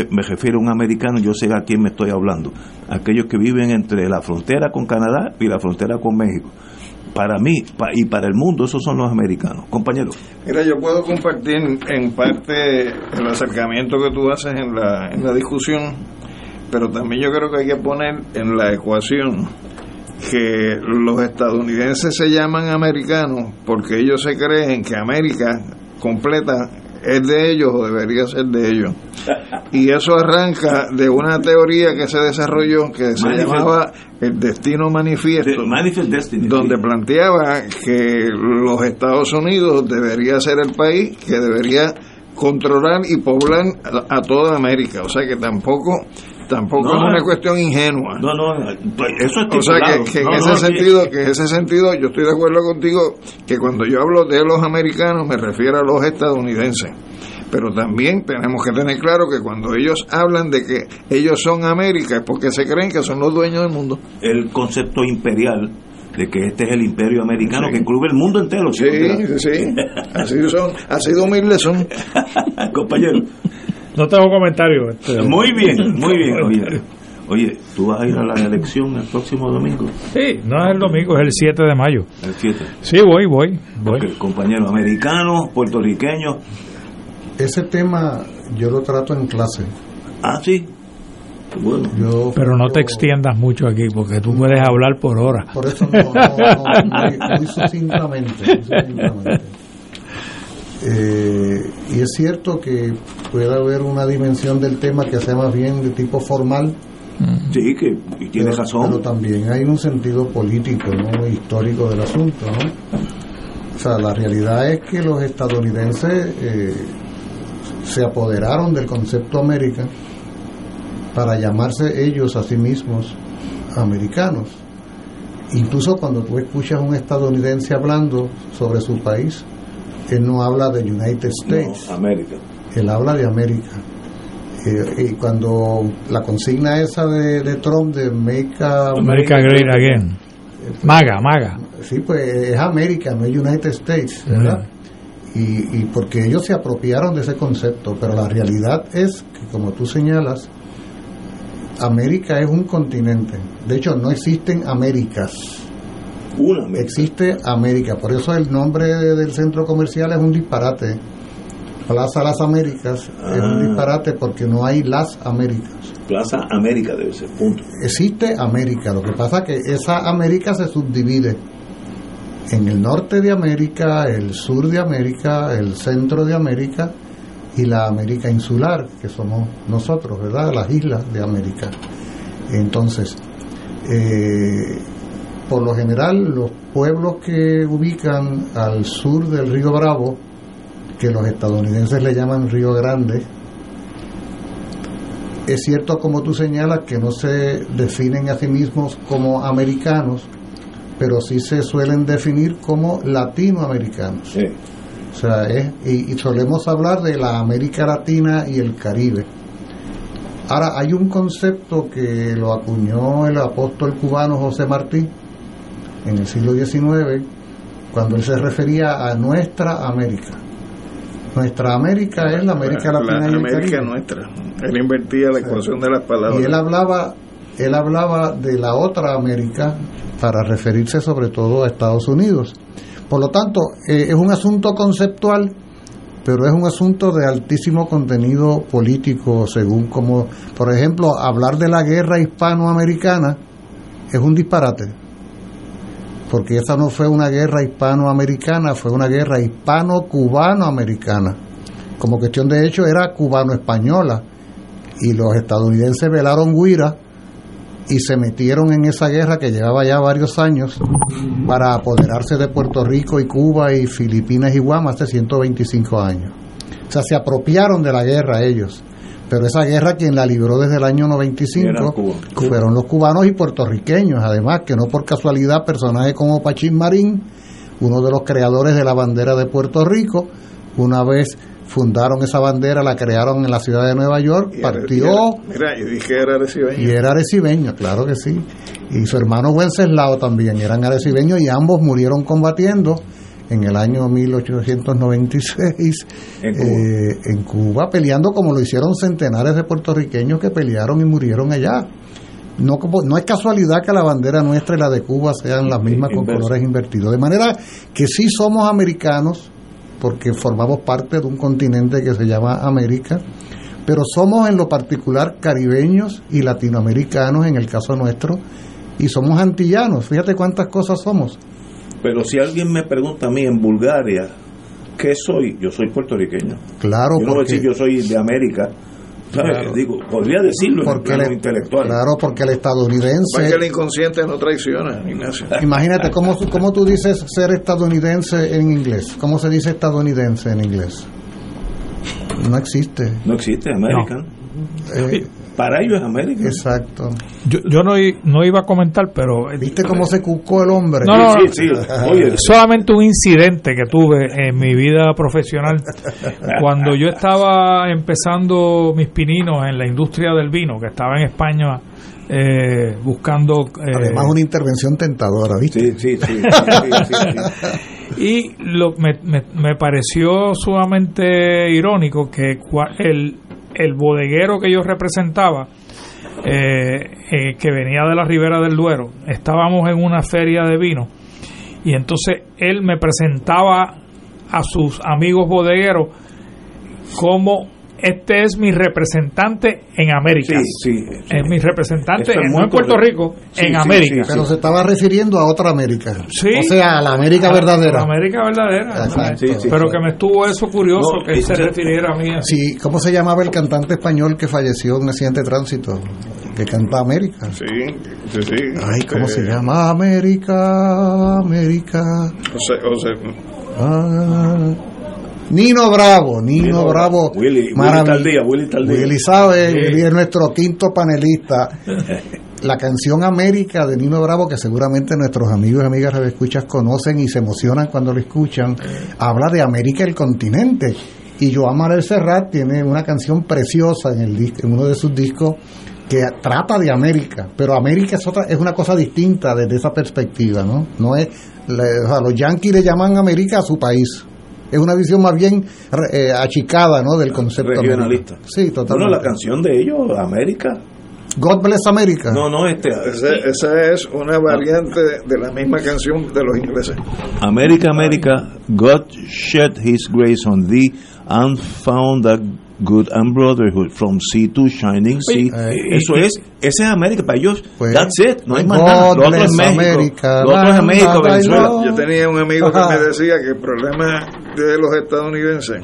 me refiero a un americano, yo sé a quién me estoy hablando. Aquellos que viven entre la frontera con Canadá y la frontera con México para mí y para el mundo esos son los americanos. Compañero. Mira, yo puedo compartir en parte el acercamiento que tú haces en la, en la discusión, pero también yo creo que hay que poner en la ecuación que los estadounidenses se llaman americanos porque ellos se creen que América completa es de ellos o debería ser de ellos. Y eso arranca de una teoría que se desarrolló que se llamaba el destino manifiesto, donde planteaba que los Estados Unidos debería ser el país que debería controlar y poblar a toda América. O sea que tampoco tampoco es una cuestión ingenua. No, no, pues, eso es O sea que, en ese sentido, que en ese sentido yo estoy de acuerdo contigo que cuando yo hablo de los americanos me refiero a los estadounidenses. Pero también tenemos que tener claro que cuando ellos hablan de que ellos son América es porque se creen que son los dueños del mundo. El concepto imperial de que este es el imperio americano que incluye el mundo entero. Sí, sí, sí. Así, son, así de humildes son. (laughs) Compañero. No tengo comentario. Este. Muy bien, muy bien. (laughs) Oye, ¿tú vas a ir a la elección el próximo domingo? Sí, no es el domingo, es el 7 de mayo. El 7. Sí, voy, voy. voy. compañeros americanos, puertorriqueños. Ese tema yo lo trato en clase. Ah, sí. Bueno, yo, Pero no te extiendas mucho aquí porque tú puedes hablar por horas. Por eso no, no, no muy, muy (laughs) sucintamente. Muy sucintamente. Eh, y es cierto que puede haber una dimensión del tema que sea más bien de tipo formal. Mm. Sí, que y tiene razón. Pero también hay un sentido político, ¿no? histórico del asunto. ¿no? O sea, la realidad es que los estadounidenses eh, se apoderaron del concepto América para llamarse ellos a sí mismos americanos. Incluso cuando tú escuchas a un estadounidense hablando sobre su país, él no habla de United States. América. Él habla de América. y cuando la consigna esa de, Trump de Make America, Great Again, MAGA, MAGA. Sí, pues es América, no es United States, ¿verdad? y, y porque ellos se apropiaron de ese concepto, pero la realidad es que, como tú señalas, América es un continente. De hecho, no existen Américas. Una Existe América. Por eso el nombre del centro comercial es un disparate. Plaza Las Américas es un ah. disparate porque no hay las Américas. Plaza América debe ser, punto. Existe América. Lo que pasa es que esa América se subdivide en el norte de América, el sur de América, el centro de América y la América insular, que somos nosotros, ¿verdad? Las islas de América. Entonces, eh, por lo general, los pueblos que ubican al sur del río Bravo, que los estadounidenses le llaman Río Grande, es cierto, como tú señalas, que no se definen a sí mismos como americanos, pero sí se suelen definir como latinoamericanos. O sea, es, y, solemos hablar de la América Latina y el Caribe. Ahora, hay un concepto que lo acuñó el apóstol cubano José Martí en el siglo XIX, cuando él se refería a nuestra América. Nuestra América es la América Latina y el América nuestra. Él invertía la ecuación de las palabras. Y él hablaba, él hablaba de la otra América para referirse sobre todo a Estados Unidos. Por lo tanto, eh, es un asunto conceptual, pero es un asunto de altísimo contenido político, según como, por ejemplo, hablar de la guerra hispanoamericana es un disparate, porque esa no fue una guerra hispanoamericana, fue una guerra hispano-cubano-americana. Como cuestión de hecho era cubano-española, y los estadounidenses velaron Guira y se metieron en esa guerra que llevaba ya varios años para apoderarse de Puerto Rico y Cuba y Filipinas y Guam hace 125 años. O sea, se apropiaron de la guerra ellos. Pero esa guerra quien la libró desde el año 95 fueron los cubanos y puertorriqueños, además que no por casualidad personajes como Pachín Marín, uno de los creadores de la bandera de Puerto Rico, una vez fundaron esa bandera, la crearon en la ciudad de Nueva York, partió. Mira, y dije era arecibeño. Y era arecibeño, claro que sí. Y su hermano Wenceslao también eran arecibeños y ambos murieron combatiendo en el año 1896 en Cuba. Eh, en Cuba, peleando como lo hicieron centenares de puertorriqueños que pelearon y murieron allá. No, no es casualidad que la bandera nuestra y la de Cuba sean las mismas con colores invertidos. De manera que sí somos americanos, porque formamos parte de un continente que se llama América, pero somos en lo particular caribeños y latinoamericanos en el caso nuestro, y somos antillanos, fíjate cuántas cosas somos. Pero si alguien me pregunta a mí en Bulgaria, ¿qué soy? Yo soy puertorriqueño. Claro, yo no voy a decir yo soy de América, Digo, podría decirlo porque en el intelectual. Claro, porque el estadounidense. Porque el inconsciente no traiciona, Ignacio. Imagínate, ¿cómo, ¿cómo tú dices ser estadounidense en inglés? ¿Cómo se dice estadounidense en inglés? No existe. No existe, American. Eh, para ellos es América. Exacto. Yo, yo no, no, iba a comentar, pero... ¿Viste cómo se cucó el hombre? No, no, sí, sí. solamente un incidente que tuve en mi vida profesional. Cuando yo estaba empezando mis pininos en la industria del vino, que estaba en España eh, buscando... Eh, Además una intervención tentadora, ¿viste? Sí, sí, sí. y lo, me, me, me pareció sumamente irónico que el el bodeguero que yo representaba, eh, eh, que venía de la Ribera del Duero, estábamos en una feria de vino y entonces él me presentaba a sus amigos bodegueros como este es mi representante en América. Sí, sí. Es mi representante, no en Puerto Rico, en América. pero se estaba refiriendo a otra América. O sea, a la América verdadera. A la América verdadera. pero que me estuvo eso curioso que él se refiriera a mí. Sí, ¿cómo se llamaba el cantante español que falleció en un accidente de tránsito? Que canta América. Sí, sí, sí. Ay, ¿cómo se este, llama? América, América. José, José. Ah, Nino Bravo, Nino, Bravo. Willy, Willy Willy Willy sabe, Willy es nuestro quinto panelista. (laughs) La canción América de Nino Bravo, que seguramente nuestros amigos y amigas escuchas conocen y se emocionan cuando lo escuchan, habla de América el continente. Y Joan Manuel Serrat tiene una canción preciosa en, el, en uno de sus discos que trata de América, pero América es otra es una cosa distinta desde esa perspectiva, ¿no? No es los yanquis le llaman América a su país. Es una visión más bien eh, achicada, ¿no? Del concepto regionalista. Sí, totalmente. Bueno, la canción de ellos, América. God Bless America. No, no, este. Esa, es una variante de la misma canción de los ingleses. América, América, God shed His grace on thee and found that good and brotherhood from sea to shining sea. Eh, Eso es, ese es América para ellos. Pues, that's it, no hay más nada. Lo otro es México. lo otro es México, Venezuela. Yo tenía un amigo que me decía que el problema de los estadounidenses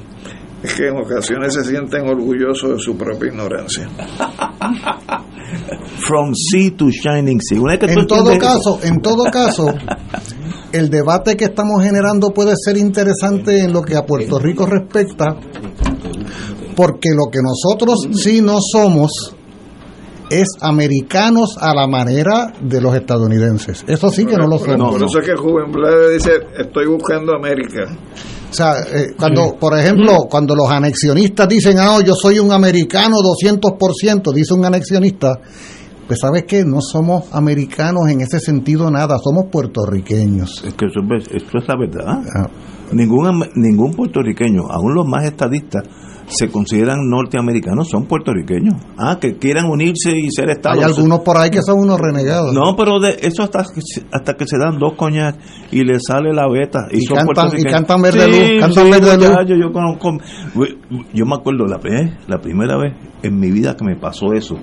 es que en ocasiones se sienten orgullosos de su propia ignorancia. (laughs) From sea to shining sea. en todo caso, en todo caso, el debate que estamos generando puede ser interesante en lo que a Puerto Rico respecta, porque lo que nosotros sí no somos es americanos a la manera de los estadounidenses. Eso sí que no lo somos. Por eso es que Juven Blade dice, estoy buscando América. O sea, eh, cuando, por ejemplo, cuando los anexionistas dicen, ah, yo soy un americano 200%, dice un anexionista, pues sabes que no somos americanos en ese sentido nada, somos puertorriqueños. Es que eso, es la verdad. Ah. Ningún, ningún puertorriqueño, aún los más estadistas, se consideran norteamericanos, son puertorriqueños. Ah, que quieran unirse y ser estados. Hay algunos por ahí que son unos renegados. No, pero de eso hasta, hasta que se dan dos coñas y le sale la beta. Y, son cantan, y cantan verde luz. Cantan verde luz. Yo, yo, conozco, yo me acuerdo la, la primera vez en mi vida que me pasó eso.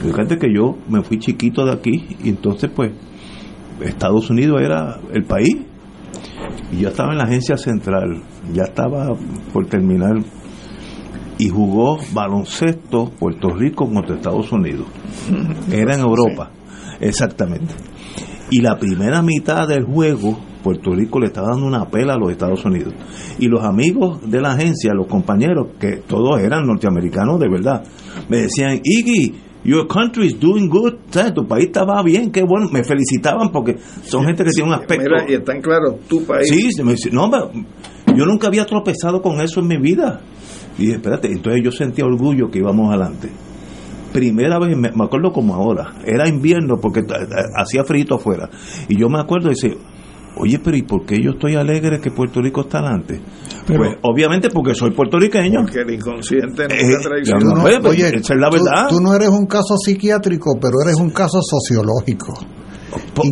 Fíjate que yo me fui chiquito de aquí y entonces pues Estados Unidos era el país y yo estaba en la agencia central, ya estaba por terminar y jugó baloncesto Puerto Rico contra Estados Unidos. (laughs) Era en Europa, exactamente. Y la primera mitad del juego, Puerto Rico le estaba dando una pela a los Estados Unidos. Y los amigos de la agencia, los compañeros, que todos eran norteamericanos de verdad, me decían, Iggy, your country is doing good, tu país estaba bien, qué bueno, me felicitaban porque son gente que tiene un (laughs) aspecto... Mira, y están claros, tu país... Sí, no, yo nunca había tropezado con eso en mi vida. Y dije, espérate, entonces yo sentía orgullo que íbamos adelante. Primera vez, me, acuerdo como ahora, era invierno porque hacía frito afuera. Y yo me acuerdo y dice, oye, pero ¿y por qué yo estoy alegre que Puerto Rico está adelante? pues obviamente porque soy puertorriqueño. Porque el inconsciente no eh, oye, esa es la verdad. tú no eres un caso psiquiátrico, pero eres un caso sociológico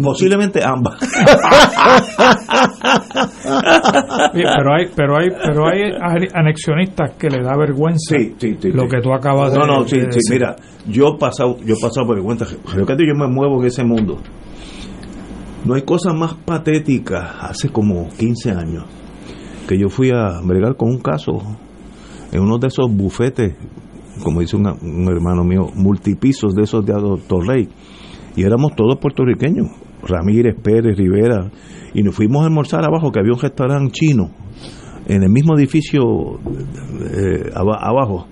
posiblemente ambas. (laughs) pero hay, pero hay, pero hay anexionistas que le da vergüenza lo que tú acabas de, no, no, sí, sí, mira, yo he pasado, yo he pasado por vergüenza. Yo me muevo en ese mundo. No hay cosa más patética. Hace como 15 años que yo fui a bregar con un caso en uno de esos bufetes, como dice un, hermano mío, multipisos de esos de Doctor Rey y éramos todos puertorriqueños, Ramírez, Pérez, Rivera, y nos fuimos a almorzar abajo, que había un restaurante chino, en el mismo edificio eh, abajo,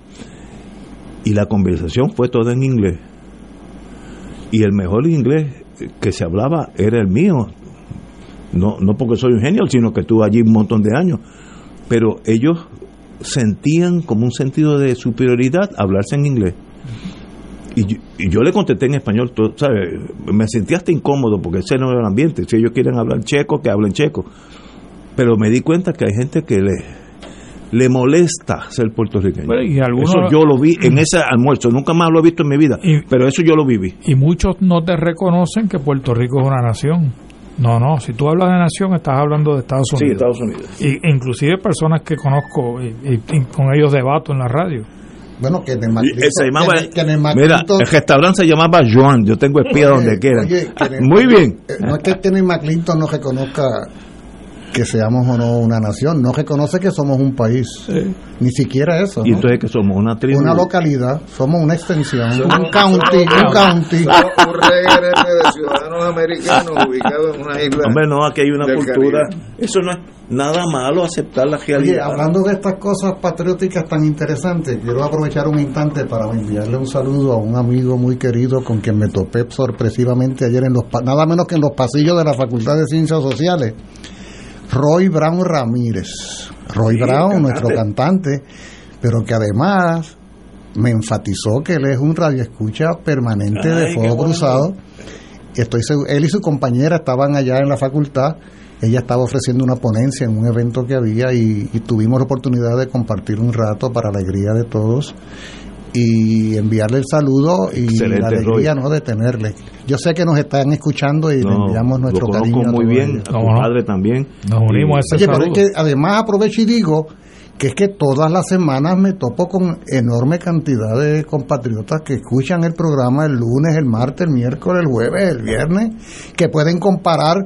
y la conversación fue toda en inglés, y el mejor inglés que se hablaba era el mío, no, no porque soy un genio, sino que estuve allí un montón de años, pero ellos sentían como un sentido de superioridad hablarse en inglés. Y yo, le contesté en español, ¿sabes? Me sentí hasta incómodo porque ese no era el ambiente. Si ellos quieren hablar checo, que hablen checo. Pero me di cuenta que hay gente que le, le molesta ser puertorriqueño. eso yo lo vi en ese almuerzo, nunca más lo he visto en mi vida, pero eso yo lo viví. Y muchos no te reconocen que Puerto Rico es una nación. No, no, si tú hablas de nación estás hablando de Estados Unidos. Sí, Estados Unidos. Y, inclusive personas que conozco y con ellos debato en la radio bueno, que en el Mira, el restaurante se llamaba Joan. Yo tengo espía donde quiera. Muy bien. Eh, no es que Kenneth McClinton no reconozca que seamos o no una nación, no reconoce que somos un país, ni siquiera eso. ¿Y entonces que somos una tribu? Una localidad, somos una extensión, un county, un county. un regrete de ciudadanos americanos ubicados en una isla. Hombre, no, aquí hay una cultura. Eso no es nada malo aceptar la realidad. Oye, hablando de estas cosas patrióticas tan interesantes, quiero aprovechar un instante para enviarle un saludo a un amigo muy querido con quien me topé sorpresivamente ayer en los nada menos que en los pasillos de la Facultad de Ciencias Sociales Roy Brown Ramírez. Roy Brown, nuestro cantante, pero que además me enfatizó que él es un radioescucha permanente de Fuego Cruzado. Estoy él y su compañera estaban allá en la facultad. Ella estaba ofreciendo una ponencia en un evento que había y, tuvimos la oportunidad de compartir un rato para alegría de todos y enviarle el saludo y la alegría no de tenerle. Yo sé que nos están escuchando y le enviamos nuestro cariño. muy bien, a tu padre también. Nos unimos a ese Pero es que además aprovecho y digo que es que todas las semanas me topo con enorme cantidad de compatriotas que escuchan el programa el lunes, el martes, el miércoles, el jueves, el viernes, que pueden comparar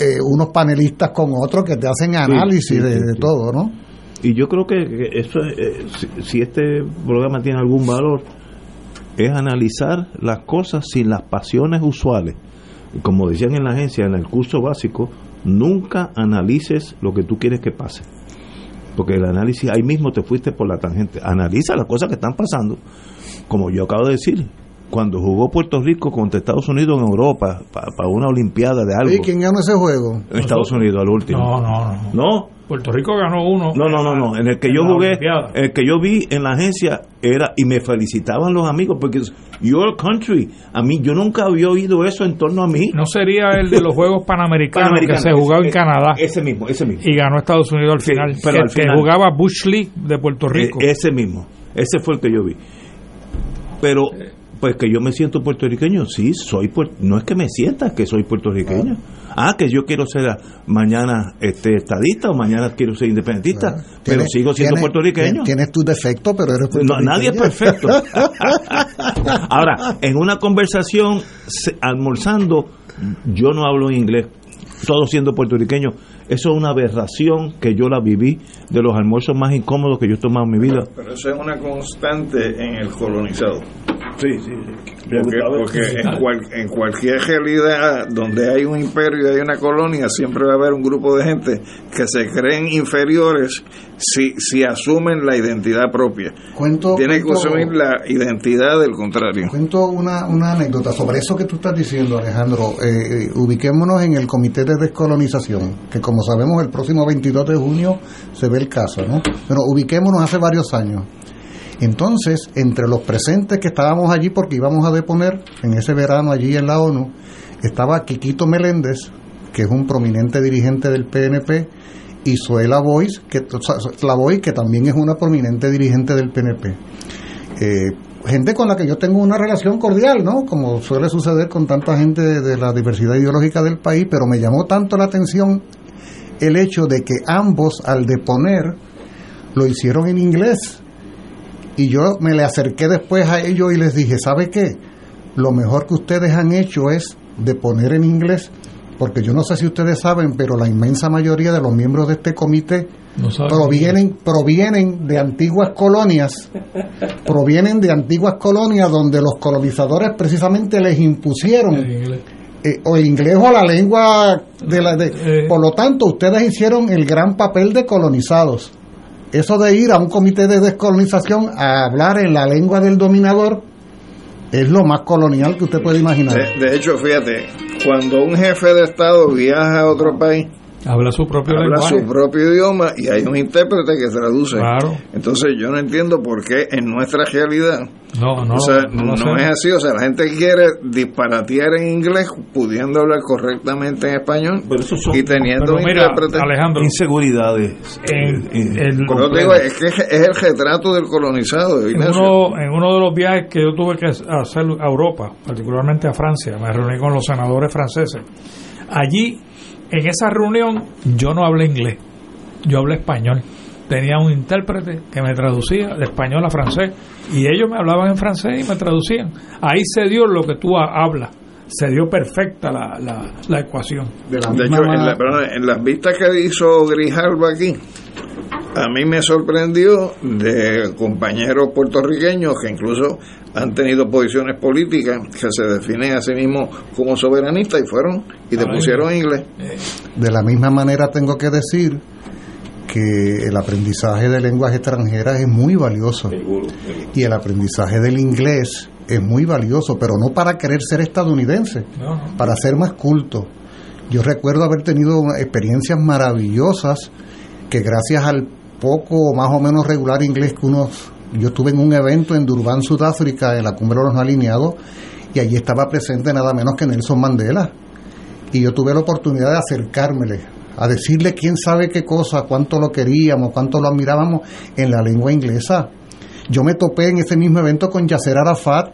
eh, unos panelistas con otros que te hacen análisis de, todo, ¿no? Y yo creo que, eso, eh, si, este programa tiene algún valor, es analizar las cosas sin las pasiones usuales. Como decían en la agencia, en el curso básico, nunca analices lo que tú quieres que pase porque el análisis ahí mismo te fuiste por la tangente. Analiza las cosas que están pasando, como yo acabo de decir. Cuando jugó Puerto Rico contra Estados Unidos en Europa para una Olimpiada de algo. ¿Y quién ganó ese juego? Estados Unidos al último. No, no, no. ¿No? Puerto Rico ganó uno. No, no, no, no. En el que yo jugué, el que yo vi en la agencia era, y me felicitaban los amigos, porque your country. A mí, yo nunca había oído eso en torno a mí. No sería el de los Juegos Panamericanos, que se jugaba en Canadá. Ese mismo, ese mismo. Y ganó Estados Unidos al final. pero que, jugaba Bush League de Puerto e, Rico. ese mismo. Ese fue el que yo vi. Pero, pues que yo me siento puertorriqueño, sí, soy no es que me sienta que soy puertorriqueño ah, que yo quiero ser mañana este estadista o mañana quiero ser independentista, pero sigo siendo puertorriqueño. Tienes tu defecto, pero eres puertorriqueño. No, nadie es perfecto. (laughs) Ahora, en una conversación almorzando, yo no hablo inglés, todo siendo puertorriqueño. Eso es una aberración que yo la viví de los almuerzos más incómodos que yo he tomado en mi vida. Pero eso es una constante en el colonizado. Sí, sí, Porque, en, en, cualquier realidad donde hay un imperio y hay una colonia, siempre va a haber un grupo de gente que se creen inferiores si, si asumen la identidad propia. Cuento, Tienen que asumir la identidad del contrario. Cuento una, una anécdota sobre eso que tú estás diciendo, Alejandro. Eh, eh, ubiquémonos en el Comité de Descolonización, que como sabemos el próximo 22 de junio se ve el caso, ¿no? Pero ubiquémonos hace varios años. Entonces, entre los presentes que estábamos allí, porque íbamos a deponer en ese verano allí en la ONU, estaba Quiquito Meléndez, que es un prominente dirigente del PNP, y Suela Boys, que, que también es una prominente dirigente del PNP. Eh, gente con la que yo tengo una relación cordial, ¿no? Como suele suceder con tanta gente de la diversidad ideológica del país, pero me llamó tanto la atención el hecho de que ambos al deponer lo hicieron en inglés y yo me le acerqué después a ellos y les dije, ¿sabe qué? Lo mejor que ustedes han hecho es de poner en inglés, porque yo no sé si ustedes saben, pero la inmensa mayoría de los miembros de este comité provienen, provienen de antiguas colonias, provienen de antiguas colonias donde los colonizadores precisamente les impusieron eh, o el inglés o la lengua de la... De, eh. por lo tanto, ustedes hicieron el gran papel de colonizados eso de ir a un comité de descolonización a hablar en la lengua del dominador es lo más colonial que usted puede imaginar. De, hecho, fíjate, cuando un jefe de Estado viaja a otro país, Habla su propio Habla su propio idioma y hay un intérprete que traduce. Entonces yo no entiendo por qué en nuestra realidad no, no, no, es así. O sea, la gente quiere disparatear en inglés pudiendo hablar correctamente en español y teniendo un intérprete. Alejandro, inseguridades. En, digo, es que es el retrato del colonizado. En uno, en uno de los viajes que yo tuve que hacer a Europa, particularmente a Francia, me reuní con los senadores franceses. Allí en esa reunión yo no hablé inglés, yo hablé español. Tenía un intérprete que me traducía de español a francés y ellos me hablaban en francés y me traducían. Ahí se dio lo que tú hablas se dio perfecta la, la, ecuación. De, hecho, en, en, las vistas que hizo Grijalva aquí, a mí me sorprendió de compañeros puertorriqueños que incluso han tenido posiciones políticas que se definen a sí mismos como soberanistas y fueron y te pusieron inglés. De la misma manera tengo que decir que el aprendizaje de lenguas extranjeras es muy valioso. Y el aprendizaje del inglés es muy valioso, pero no para querer ser estadounidense, para ser más culto. Yo recuerdo haber tenido experiencias maravillosas que gracias al poco más o menos regular inglés que uno yo estuve en un evento en Durban, Sudáfrica, en la Cumbre de los No Alineados, y allí estaba presente nada menos que Nelson Mandela. Y yo tuve la oportunidad de acercármele, a decirle quién sabe qué cosa, cuánto lo queríamos, cuánto lo admirábamos en la lengua inglesa. Yo me topé en ese mismo evento con Yasser Arafat,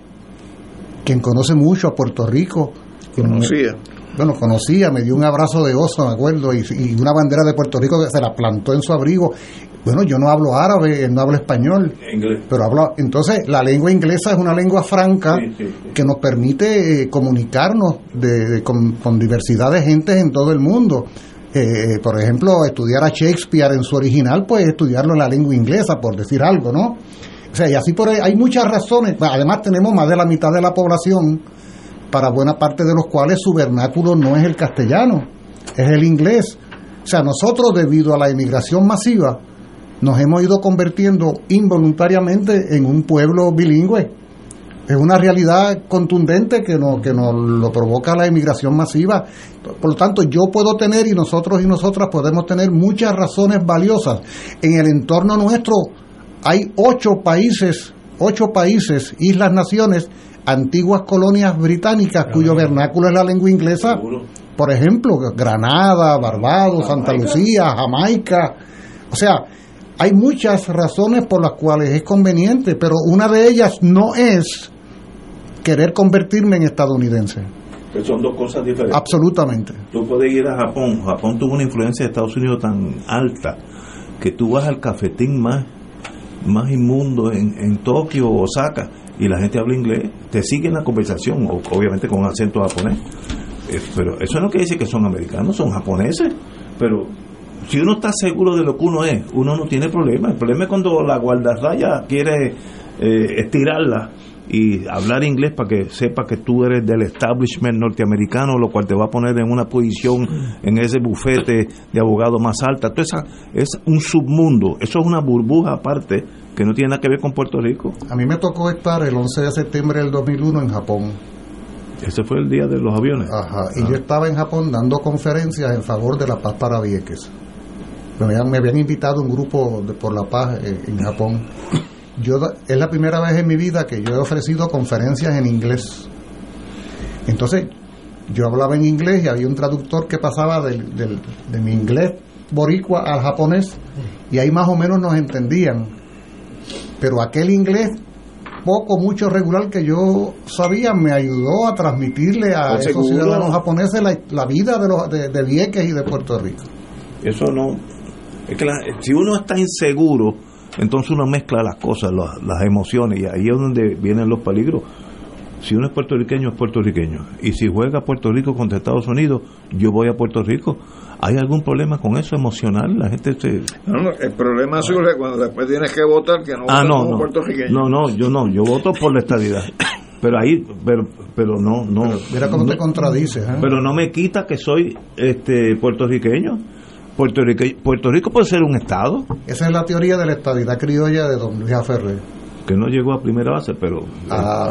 quien conoce mucho a Puerto Rico. Conocía. Bueno, conocía, me dio un abrazo de oso, me acuerdo, y, y, una bandera de Puerto Rico que se la plantó en su abrigo. Bueno, yo no hablo árabe, no hablo español, pero hablo. Entonces, la lengua inglesa es una lengua franca que nos permite eh, comunicarnos de, con, diversidad de gentes en todo el mundo. Eh, por ejemplo, estudiar a Shakespeare en su original, pues estudiarlo en la lengua inglesa, por decir algo, ¿no? O sea, y así por ahí hay muchas razones. Además, tenemos más de la mitad de la población, para buena parte de los cuales su vernáculo no es el castellano, es el inglés. O sea, nosotros, debido a la inmigración masiva, nos hemos ido convirtiendo involuntariamente en un pueblo bilingüe. Es una realidad contundente que nos, que nos lo provoca la inmigración masiva. Por lo tanto, yo puedo tener y nosotros y nosotras podemos tener muchas razones valiosas. En el entorno nuestro hay ocho países, ocho países, islas, naciones, antiguas colonias británicas cuyo vernáculo es la lengua inglesa. Por ejemplo, Granada, Barbados, Santa Lucía, Jamaica. O sea, hay muchas razones por las cuales es conveniente, pero una de ellas no es querer convertirme en estadounidense. son dos cosas diferentes. Absolutamente. Tú puedes ir a Japón. Japón tuvo una influencia de Estados Unidos tan alta que tú vas al cafetín más, más inmundo en, en Tokio o Osaka y la gente habla inglés, te sigue en la conversación, obviamente con un acento japonés. Eh, pero eso no quiere decir que son americanos, son japoneses. Pero si uno está seguro de lo que uno es, uno no tiene problema. El problema es cuando la guardarraya quiere eh, estirarla y hablar inglés para que sepa que tú eres del establishment norteamericano, lo cual te va a poner en una posición en ese bufete de abogado más alta. Entonces, es un submundo, eso es una burbuja aparte que no tiene nada que ver con Puerto Rico. A mí me tocó estar el 11 de septiembre del 2001 en Japón. Ese fue el día de los aviones. Ajá, y yo estaba en Japón dando conferencias en favor de la paz para Vieques me habían, invitado un grupo de, por la paz eh, en, Japón. Yo, es la primera vez en mi vida que yo he ofrecido conferencias en inglés. Entonces, yo hablaba en inglés y había un traductor que pasaba de mi inglés boricua al japonés y ahí más o menos nos entendían. Pero aquel inglés poco, mucho regular que yo sabía me ayudó a transmitirle a esos ciudadanos japoneses la, vida de, los, de, de Vieques y de Puerto Rico. Eso no, es que si uno está inseguro, entonces uno mezcla las cosas, las, emociones, y ahí es donde vienen los peligros. Si uno es puertorriqueño, es puertorriqueño. Y si juega Puerto Rico contra Estados Unidos, yo voy a Puerto Rico. ¿Hay algún problema con eso emocional? La gente se... No, no, el problema surge cuando después tienes que votar que no ah, no, no. puertorriqueño. No, no, yo no, yo voto por la estabilidad. Pero ahí, pero, pero no, no. mira cómo te contradices. ¿eh? Pero no me quita que soy este puertorriqueño. Puerto Rico, Puerto Rico puede ser un estado. Esa es la teoría de la estabilidad criolla de don Luis Ferrer. Que no llegó a primera base, pero. Ah, (laughs)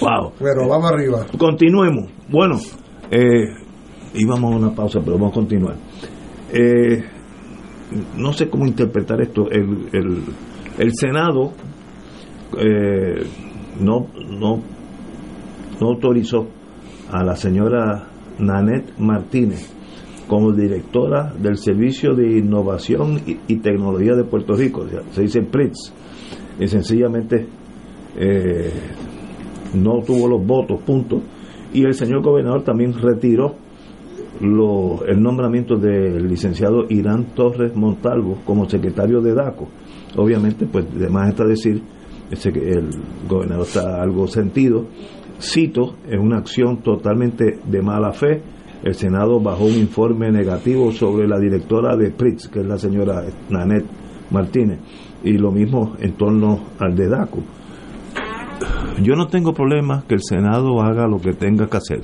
wow. Pero vamos arriba. Continuemos. Bueno, eh, íbamos a una pausa, pero vamos a continuar. Eh, no sé cómo interpretar esto. El, el, el Senado eh, no, no, no autorizó a la señora Nanette Martínez como directora del Servicio de Innovación y, Tecnología de Puerto Rico, se dice PRITS, y sencillamente eh, no tuvo los votos, punto. Y el señor gobernador también retiró el nombramiento del licenciado Irán Torres Montalvo como secretario de DACO. Obviamente, pues, además está decir, ese, el gobernador está algo sentido, Cito, en una acción totalmente de mala fe, el Senado bajó un informe negativo sobre la directora de PRITS, que es la señora Nanette Martínez, y lo mismo en torno al de DACO. Yo no tengo problema que el Senado haga lo que tenga que hacer,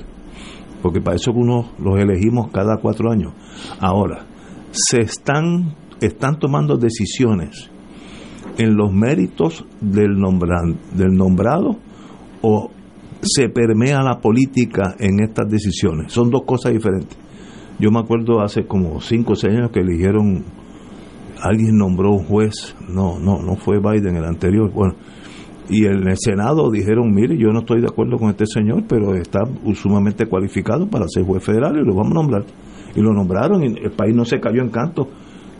porque para eso uno los elegimos cada cuatro años. Ahora, se están, están tomando decisiones en los méritos del, del nombrado o se permea la política en estas decisiones. Son dos cosas diferentes. Yo me acuerdo hace como 5 o 6 años que eligieron, alguien nombró un juez, no, no, no fue Biden el anterior, bueno, y en el Senado dijeron, mire, yo no estoy de acuerdo con este señor, pero está sumamente cualificado para ser juez federal y lo vamos a nombrar. Y lo nombraron y el país no se cayó en canto.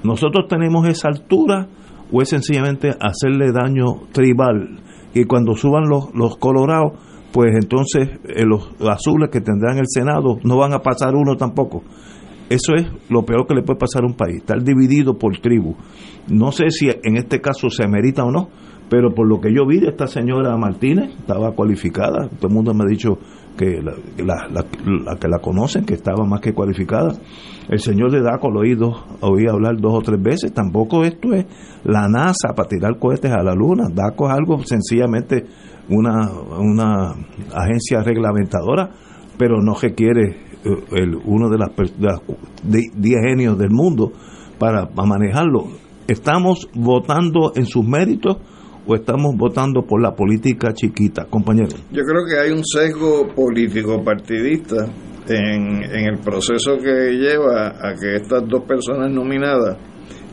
Nosotros tenemos esa altura o es sencillamente hacerle daño tribal y cuando suban los, los colorados, pues entonces eh, los azules que tendrán el Senado no van a pasar uno tampoco. Eso es lo peor que le puede pasar a un país, estar dividido por tribu. No sé si en este caso se amerita o no, pero por lo que yo vi de esta señora Martínez, estaba cualificada, todo el mundo me ha dicho que la, que la conocen, que estaba más que cualificada. El señor de Daco lo he oído, oí hablar dos o tres veces, tampoco esto es la NASA para tirar cohetes a la luna, Daco es algo sencillamente una, una agencia reglamentadora, pero no requiere eh, el, uno de las, diez genios del mundo para manejarlo. Estamos votando en sus méritos o estamos votando por la política chiquita, compañero? Yo creo que hay un sesgo político partidista en, en el proceso que lleva a que estas dos personas nominadas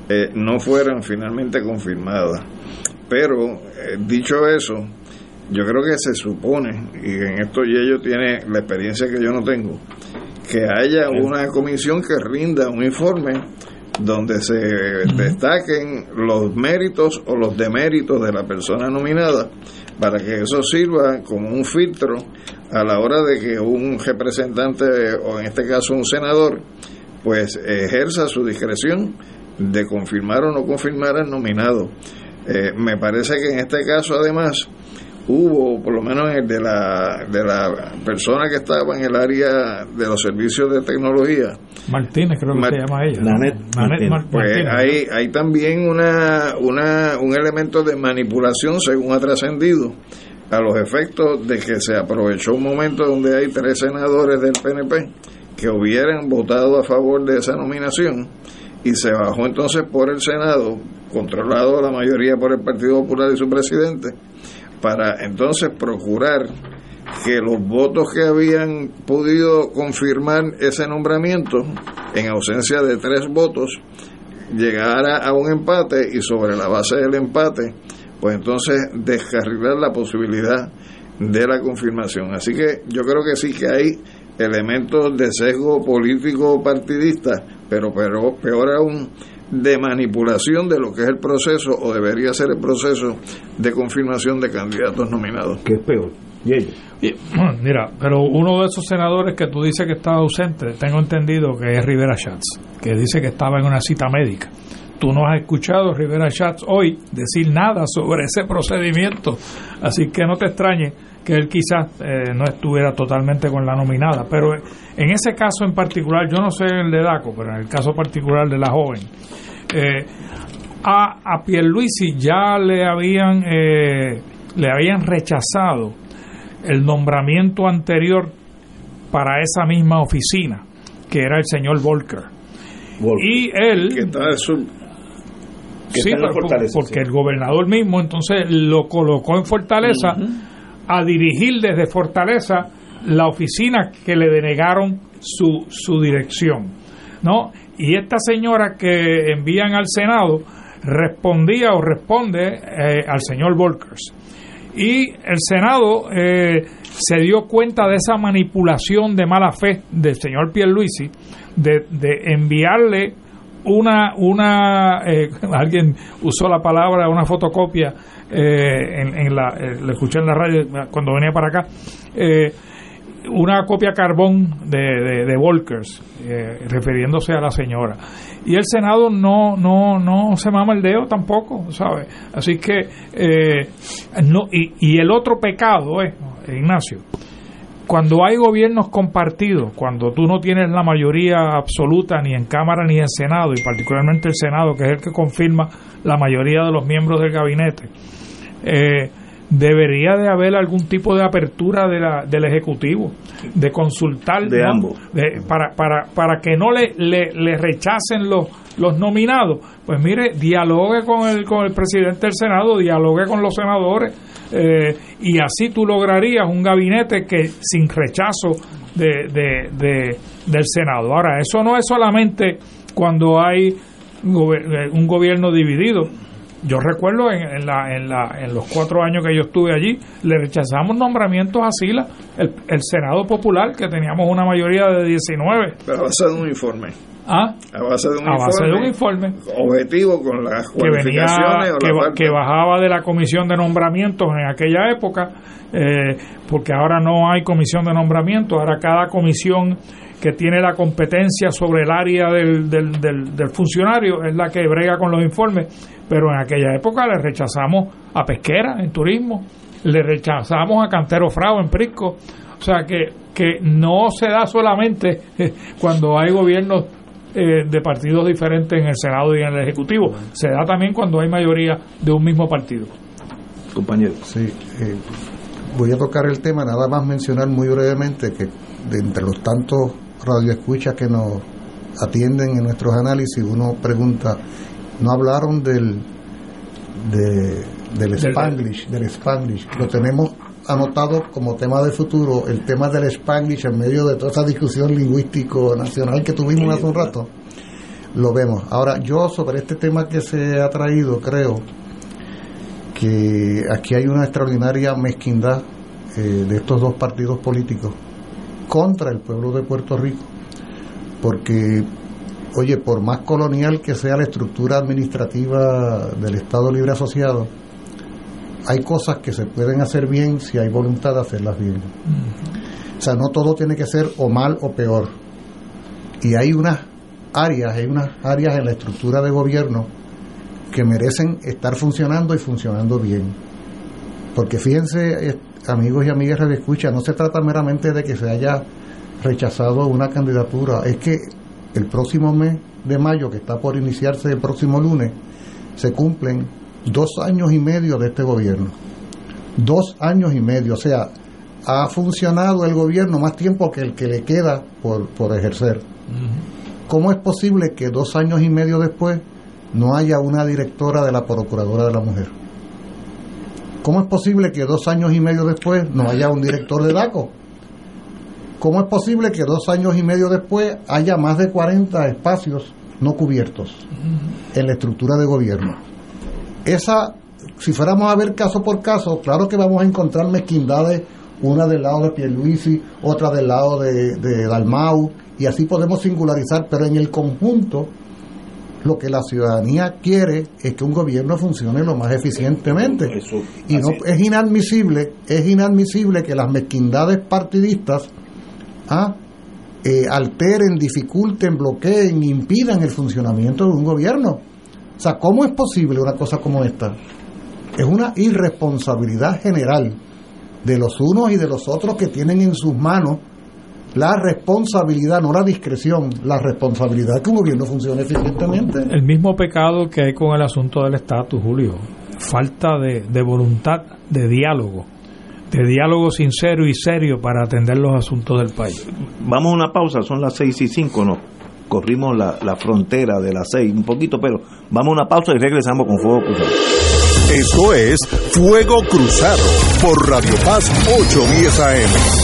eh, no fueran finalmente confirmadas. Pero, eh, dicho eso, yo creo que se supone, y en esto ellos tiene la experiencia que yo no tengo, que haya una comisión que rinda un informe donde se destaquen los méritos o los deméritos de la persona nominada para que eso sirva como un filtro a la hora de que un representante o en este caso un senador pues ejerza su discreción de confirmar o no confirmar al nominado. Eh, me parece que en este caso además hubo, por lo menos el de la, de la persona que estaba en el área de los servicios de tecnología. Martínez, creo que se llama ella. pues hay, hay también una, una, un elemento de manipulación, según ha trascendido, a los efectos de que se aprovechó un momento donde hay tres senadores del PNP que hubieran votado a favor de esa nominación y se bajó entonces por el Senado, controlado la mayoría por el Partido Popular y su presidente, para entonces procurar que los votos que habían podido confirmar ese nombramiento, en ausencia de tres votos, llegara a un empate y sobre la base del empate, pues entonces descarrilar la posibilidad de la confirmación. Así que yo creo que sí que hay elementos de sesgo político partidista, pero, pero peor aún de manipulación de lo que es el proceso o debería ser el proceso de confirmación de candidatos nominados. ¿Qué es peor? (clears throat) mira, pero uno de esos senadores que tú dices que estaba ausente, tengo entendido que es Rivera Schatz, que dice que estaba en una cita médica. Tú no has escuchado a Rivera Schatz hoy decir nada sobre ese procedimiento, así que no te extrañe que él quizás eh, no estuviera totalmente con la nominada. Pero en ese caso en particular, yo no sé el de Daco, pero en el caso particular de la joven, eh, a, a Pierluisi ya le habían, eh, le habían rechazado el nombramiento anterior para esa misma oficina, que era el señor Volker. Y él... Que está sí, porque el gobernador mismo entonces lo colocó en Fortaleza a dirigir desde Fortaleza la oficina que le denegaron su, su dirección. ¿no? Y esta señora que envían al Senado respondía o responde eh, al señor Volkers. Y el Senado eh, se dio cuenta de esa manipulación de mala fe del señor Pierluisi de, de enviarle una, una eh, (laughs) alguien usó la palabra, una fotocopia eh, en, la, eh, lo escuché en la radio cuando venía para acá, eh, una copia carbón de, de, Volkers, refiriéndose a la señora. Y el Senado no, no, no se mama el dedo tampoco, ¿sabe? Así que, no, y, y el otro pecado es, Ignacio, cuando hay gobiernos compartidos, cuando tú no tienes la mayoría absoluta ni en Cámara ni en Senado, y particularmente el Senado, que es el que confirma la mayoría de los miembros del gabinete, eh, debería de haber algún tipo de apertura de la, del Ejecutivo, de consultar de ambos. para, para, para que no le, le, rechacen los, los nominados. Pues mire, dialogue con el, con el presidente del Senado, dialogue con los senadores, eh, y así tú lograrías un gabinete que sin rechazo de, de, del Senado. Ahora, eso no es solamente cuando hay eh, un gobierno dividido. Yo recuerdo en, la, en, la, en los cuatro años que yo estuve allí, le rechazamos nombramientos a SILA, el, el Senado Popular, que teníamos una mayoría de 19. Pero basado en un informe. ¿Ah? A base de un, informe, Objetivo con las que, venía, que, bajaba de la comisión de nombramientos en aquella época, eh, porque ahora no hay comisión de nombramientos, ahora cada comisión que tiene la competencia sobre el área del, del, del, funcionario es la que brega con los informes, pero en aquella época le rechazamos a Pesquera en turismo, le rechazamos a Cantero Frao en Prisco, o sea que, que no se da solamente (laughs) cuando hay gobiernos eh, de partidos diferentes en el Senado y en el Ejecutivo. Se da también cuando hay mayoría de un mismo partido. Compañero. Sí, eh, voy a tocar el tema, nada más mencionar muy brevemente que de entre los tantos radioescuchas que nos atienden en nuestros análisis, uno pregunta, ¿no hablaron del, del Spanglish? Del Spanglish. Lo tenemos anotado como tema de futuro el tema del Spanglish en medio de toda esa discusión lingüístico nacional que tuvimos hace un rato. Lo vemos. Ahora, yo sobre este tema que se ha traído, creo que aquí hay una extraordinaria mezquindad eh, de estos dos partidos políticos contra el pueblo de Puerto Rico. Porque, oye, por más colonial que sea la estructura administrativa del Estado Libre Asociado, hay cosas que se pueden hacer bien si hay voluntad de hacerlas bien. O sea, no todo tiene que ser o mal o peor. Y hay unas áreas, hay unas áreas en la estructura de gobierno que merecen estar funcionando y funcionando bien. Porque fíjense, amigos y amigas de escucha, no se trata meramente de que se haya rechazado una candidatura, es que el próximo mes de mayo, que está por iniciarse el próximo lunes, se cumplen dos años y medio de este gobierno. Dos años y medio, o sea, ha funcionado el gobierno más tiempo que el que le queda por, por ejercer. ¿Cómo es posible que dos años y medio después no haya una directora de la Procuradora de la Mujer? ¿Cómo es posible que dos años y medio después no haya un director de DACO? ¿Cómo es posible que dos años y medio después haya más de 40 espacios no cubiertos en la estructura de gobierno? esa, si fuéramos a ver caso por caso, claro que vamos a encontrar mezquindades, una del lado de Pierluisi, otra del lado de, de Dalmau, y así podemos singularizar, pero en el conjunto lo que la ciudadanía quiere es que un gobierno funcione lo más eficientemente. y no es inadmisible, es inadmisible que las mezquindades partidistas ah, eh, alteren, dificulten, bloqueen, impidan el funcionamiento de un gobierno. O sea, ¿cómo es posible una cosa como esta? Es una irresponsabilidad general de los unos y de los otros que tienen en sus manos la responsabilidad, no la discreción, la responsabilidad de que un gobierno funcione eficientemente. El mismo pecado que hay con el asunto del estatus, Julio, falta de, de voluntad de diálogo, de diálogo sincero y serio para atender los asuntos del país. Vamos a una pausa, son las seis y cinco, ¿no? corrimos la, la frontera de las seis un poquito, pero vamos a una pausa y regresamos con Fuego Cruzado. Esto es Fuego Cruzado por Radio Paz 810 AM.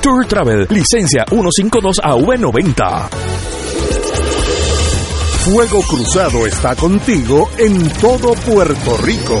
Tour Travel, licencia 152AV90. Fuego Cruzado está contigo en todo Puerto Rico.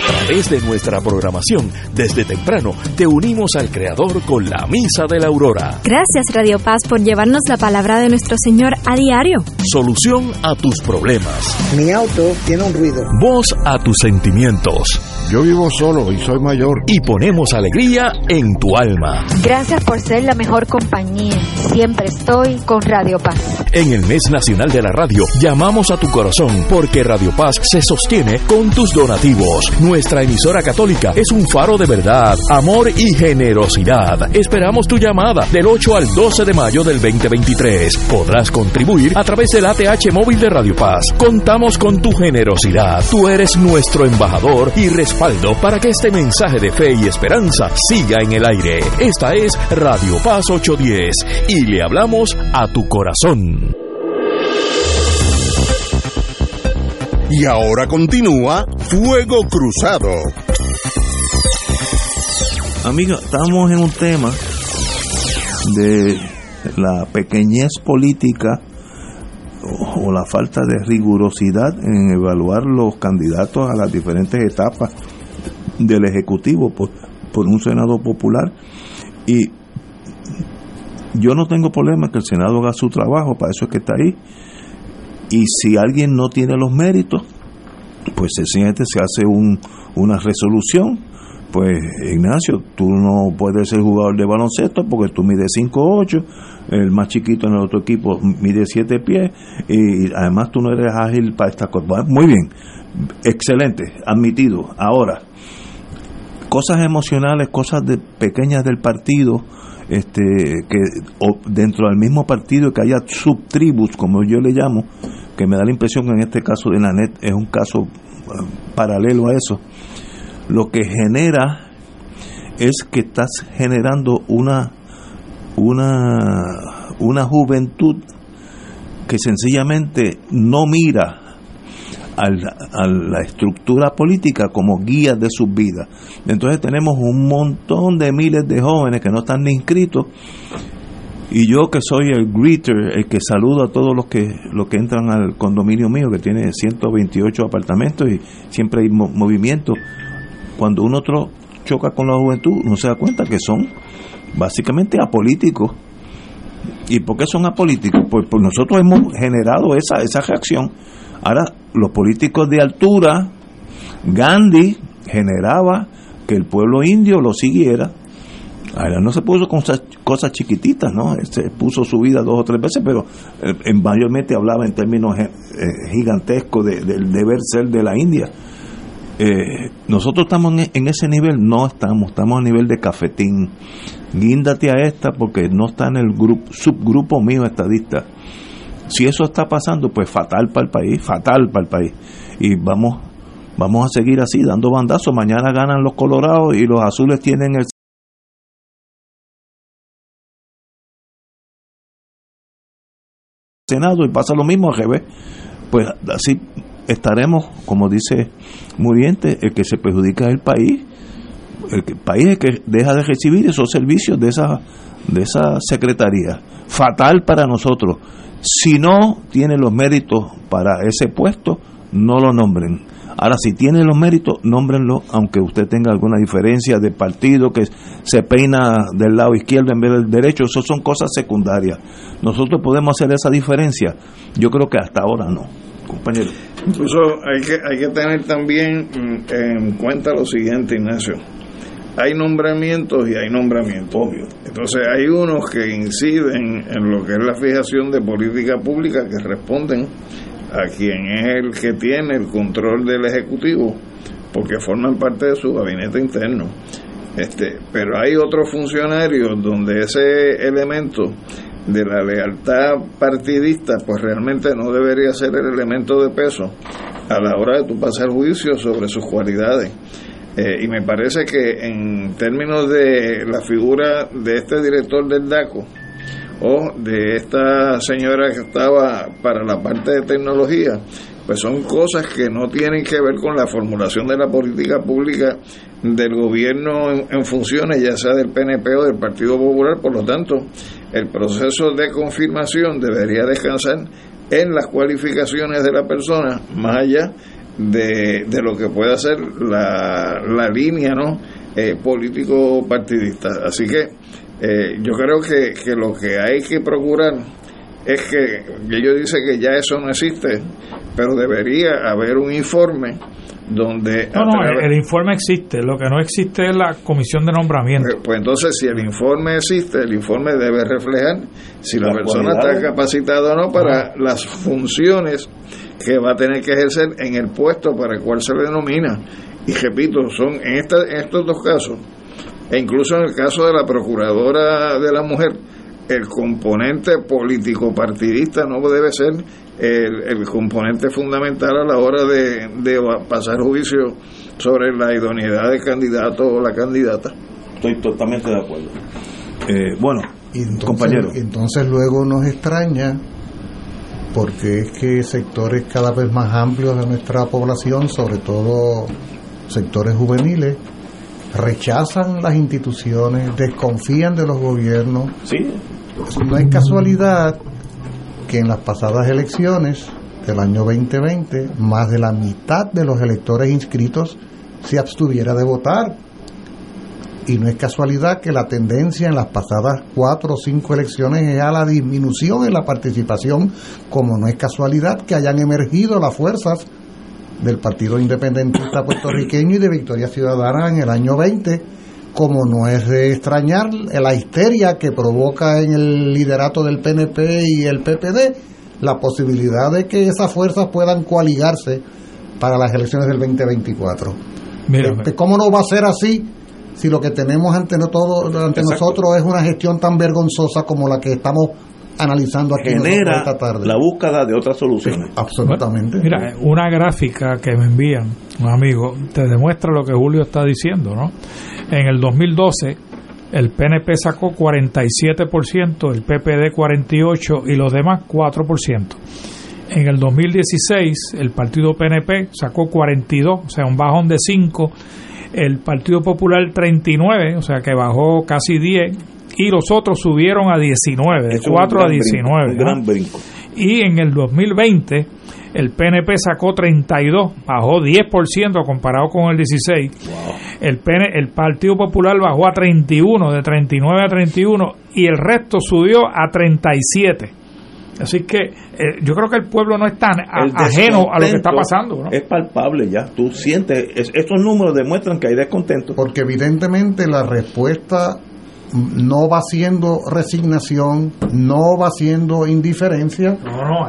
A través de nuestra programación, desde temprano, te unimos al Creador con la Misa de la Aurora. Gracias Radio Paz por llevarnos la palabra de nuestro Señor a diario. Solución a tus problemas. Mi auto tiene un ruido. Voz a tus sentimientos. Yo vivo solo y soy mayor. Y ponemos alegría en tu alma. Gracias por ser la mejor compañía. Siempre estoy con Radio Paz. En el mes nacional de la radio, llamamos a tu corazón porque Radio Paz se sostiene con tus donativos. Nuestra emisora católica es un faro de verdad, amor y generosidad. Esperamos tu llamada del 8 al 12 de mayo del 2023. Podrás contribuir a través del ATH móvil de Radio Paz. Contamos con tu generosidad. Tú eres nuestro embajador y respaldo para que este mensaje de fe y esperanza siga en el aire. Esta es Radio Paz 810 y le hablamos a tu corazón. Y ahora continúa Fuego Cruzado. Amigos, estamos en un tema de la pequeñez política o, la falta de rigurosidad en evaluar los candidatos a las diferentes etapas del Ejecutivo por, un Senado popular. Y yo no tengo problema que el Senado haga su trabajo, para eso es que está ahí y si alguien no tiene los méritos, pues sencillamente se hace un, una resolución. Pues Ignacio, tú no puedes ser jugador de baloncesto porque tú mides 5'8, el más chiquito en el otro equipo mide 7 pies y además tú no eres ágil para esta cosa. Muy bien, excelente, admitido. Ahora, cosas emocionales, cosas de, pequeñas del partido, este, que dentro del mismo partido que haya subtribus, como yo le llamo, que me da la impresión que en este caso de la net es un caso paralelo a eso, lo que genera es que estás generando una una una juventud que sencillamente no mira a la estructura política como guía de sus vidas. Entonces tenemos un montón de miles de jóvenes que no están ni inscritos y yo que soy el greeter, el que saludo a todos los que, los que entran al condominio mío, que tiene 128 apartamentos y siempre hay movimiento, cuando uno otro choca con la juventud, uno se da cuenta que son básicamente apolíticos. ¿Y por qué son apolíticos? Pues, pues nosotros hemos generado esa, esa reacción. Ahora, los políticos de altura, Gandhi generaba que el pueblo indio lo siguiera Ahora no se puso con cosas, chiquititas, ¿no? Se puso su vida dos o tres veces, pero eh, en mayormente hablaba en términos eh, eh, gigantescos del deber ser de la India. nosotros estamos en, ese nivel, no estamos, estamos a nivel de cafetín. Guíndate a esta porque no está en el grupo, subgrupo mío estadista. Si eso está pasando, pues fatal para el país, fatal para el país. Y vamos, vamos a seguir así, dando bandazos. Mañana ganan los colorados y los azules tienen el Senado y pasa lo mismo al revés, pues así estaremos, como dice Muriente, el que se perjudica es el país. el país es que deja de recibir esos servicios de esa, de esa secretaría. Fatal para nosotros. Si no tiene los méritos para ese puesto, no lo nombren. Ahora, si tiene los méritos, nómbrenlo, aunque usted tenga alguna diferencia de partido, que se peina del lado izquierdo en vez del derecho, eso son cosas secundarias. Nosotros podemos hacer esa diferencia. Yo creo que hasta ahora no, compañero. Incluso hay que, hay que tener también mm, en cuenta lo siguiente, Ignacio. Hay nombramientos y hay nombramientos. Obvio. Entonces hay unos que inciden en lo que es la fijación de política pública que responden a quien es el que tiene el control del Ejecutivo, porque forman parte de su gabinete interno. Este, pero hay otros funcionarios donde ese elemento de la lealtad partidista, pues realmente no debería ser el elemento de peso a la hora de tu pasar juicio sobre sus cualidades. Eh, y me parece que en términos de la figura de este director del DACO, o de esta señora que estaba para la parte de tecnología, pues son cosas que no tienen que ver con la formulación de la política pública del gobierno en, funciones, ya sea del PNP o del Partido Popular, por lo tanto, el proceso de confirmación debería descansar en las cualificaciones de la persona, más allá de, de lo que pueda ser la, la línea ¿no? Eh, político partidista. Así que eh, yo creo que, que lo que hay que procurar es que ellos dicen que ya eso no existe, pero debería haber un informe donde... No, no, el, informe existe, lo que no existe es la comisión de nombramiento. Pues, pues entonces, si el informe existe, el informe debe reflejar si la, persona está capacitada o no para las funciones que va a tener que ejercer en el puesto para el cual se le denomina. Y repito, son en, esta, en estos dos casos, e incluso en el caso de la Procuradora de la Mujer, el componente político partidista no debe ser el, componente fundamental a la hora de, pasar juicio sobre la idoneidad del candidato o la candidata. Estoy totalmente de acuerdo. Eh, bueno, entonces, compañero. Entonces luego nos extraña porque es que sectores cada vez más amplios de nuestra población, sobre todo sectores juveniles, rechazan las instituciones, desconfían de los gobiernos. Sí. No es casualidad que en las pasadas elecciones del año 2020 más de la mitad de los electores inscritos se abstuviera de votar. Y no es casualidad que la tendencia en las pasadas cuatro o cinco elecciones es a la disminución en la participación, como no es casualidad que hayan emergido las fuerzas del Partido Independentista Puertorriqueño y de Victoria Ciudadana en el año 20, como no es de extrañar la histeria que provoca en el liderato del PNP y el PPD la posibilidad de que esas fuerzas puedan coaligarse para las elecciones del 2024. Este, ¿Cómo no va a ser así si lo que tenemos ante, todo, ante nosotros es una gestión tan vergonzosa como la que estamos analizando aquí genera esta tarde. la búsqueda de otras soluciones. absolutamente. mira, una gráfica que me envían un amigo te demuestra lo que Julio está diciendo, ¿no? En el 2012 el PNP sacó 47%, el PPD 48% y los demás 4%. En el 2016 el partido PNP sacó 42, o sea, un bajón de 5 el Partido Popular 39, o sea que bajó casi 10, y los otros subieron a 19, de 4 a 19. gran brinco. Y en el 2020 el PNP sacó 32, bajó 10% comparado con el 16. El, PN, el Partido Popular bajó a 31, de 39 a 31, y el resto subió a 37. Así que eh, yo creo que el pueblo no es tan ajeno a lo que está pasando. Es palpable ya, tú sientes, estos números demuestran que hay descontento. Porque evidentemente la respuesta no va siendo resignación, no va siendo indiferencia,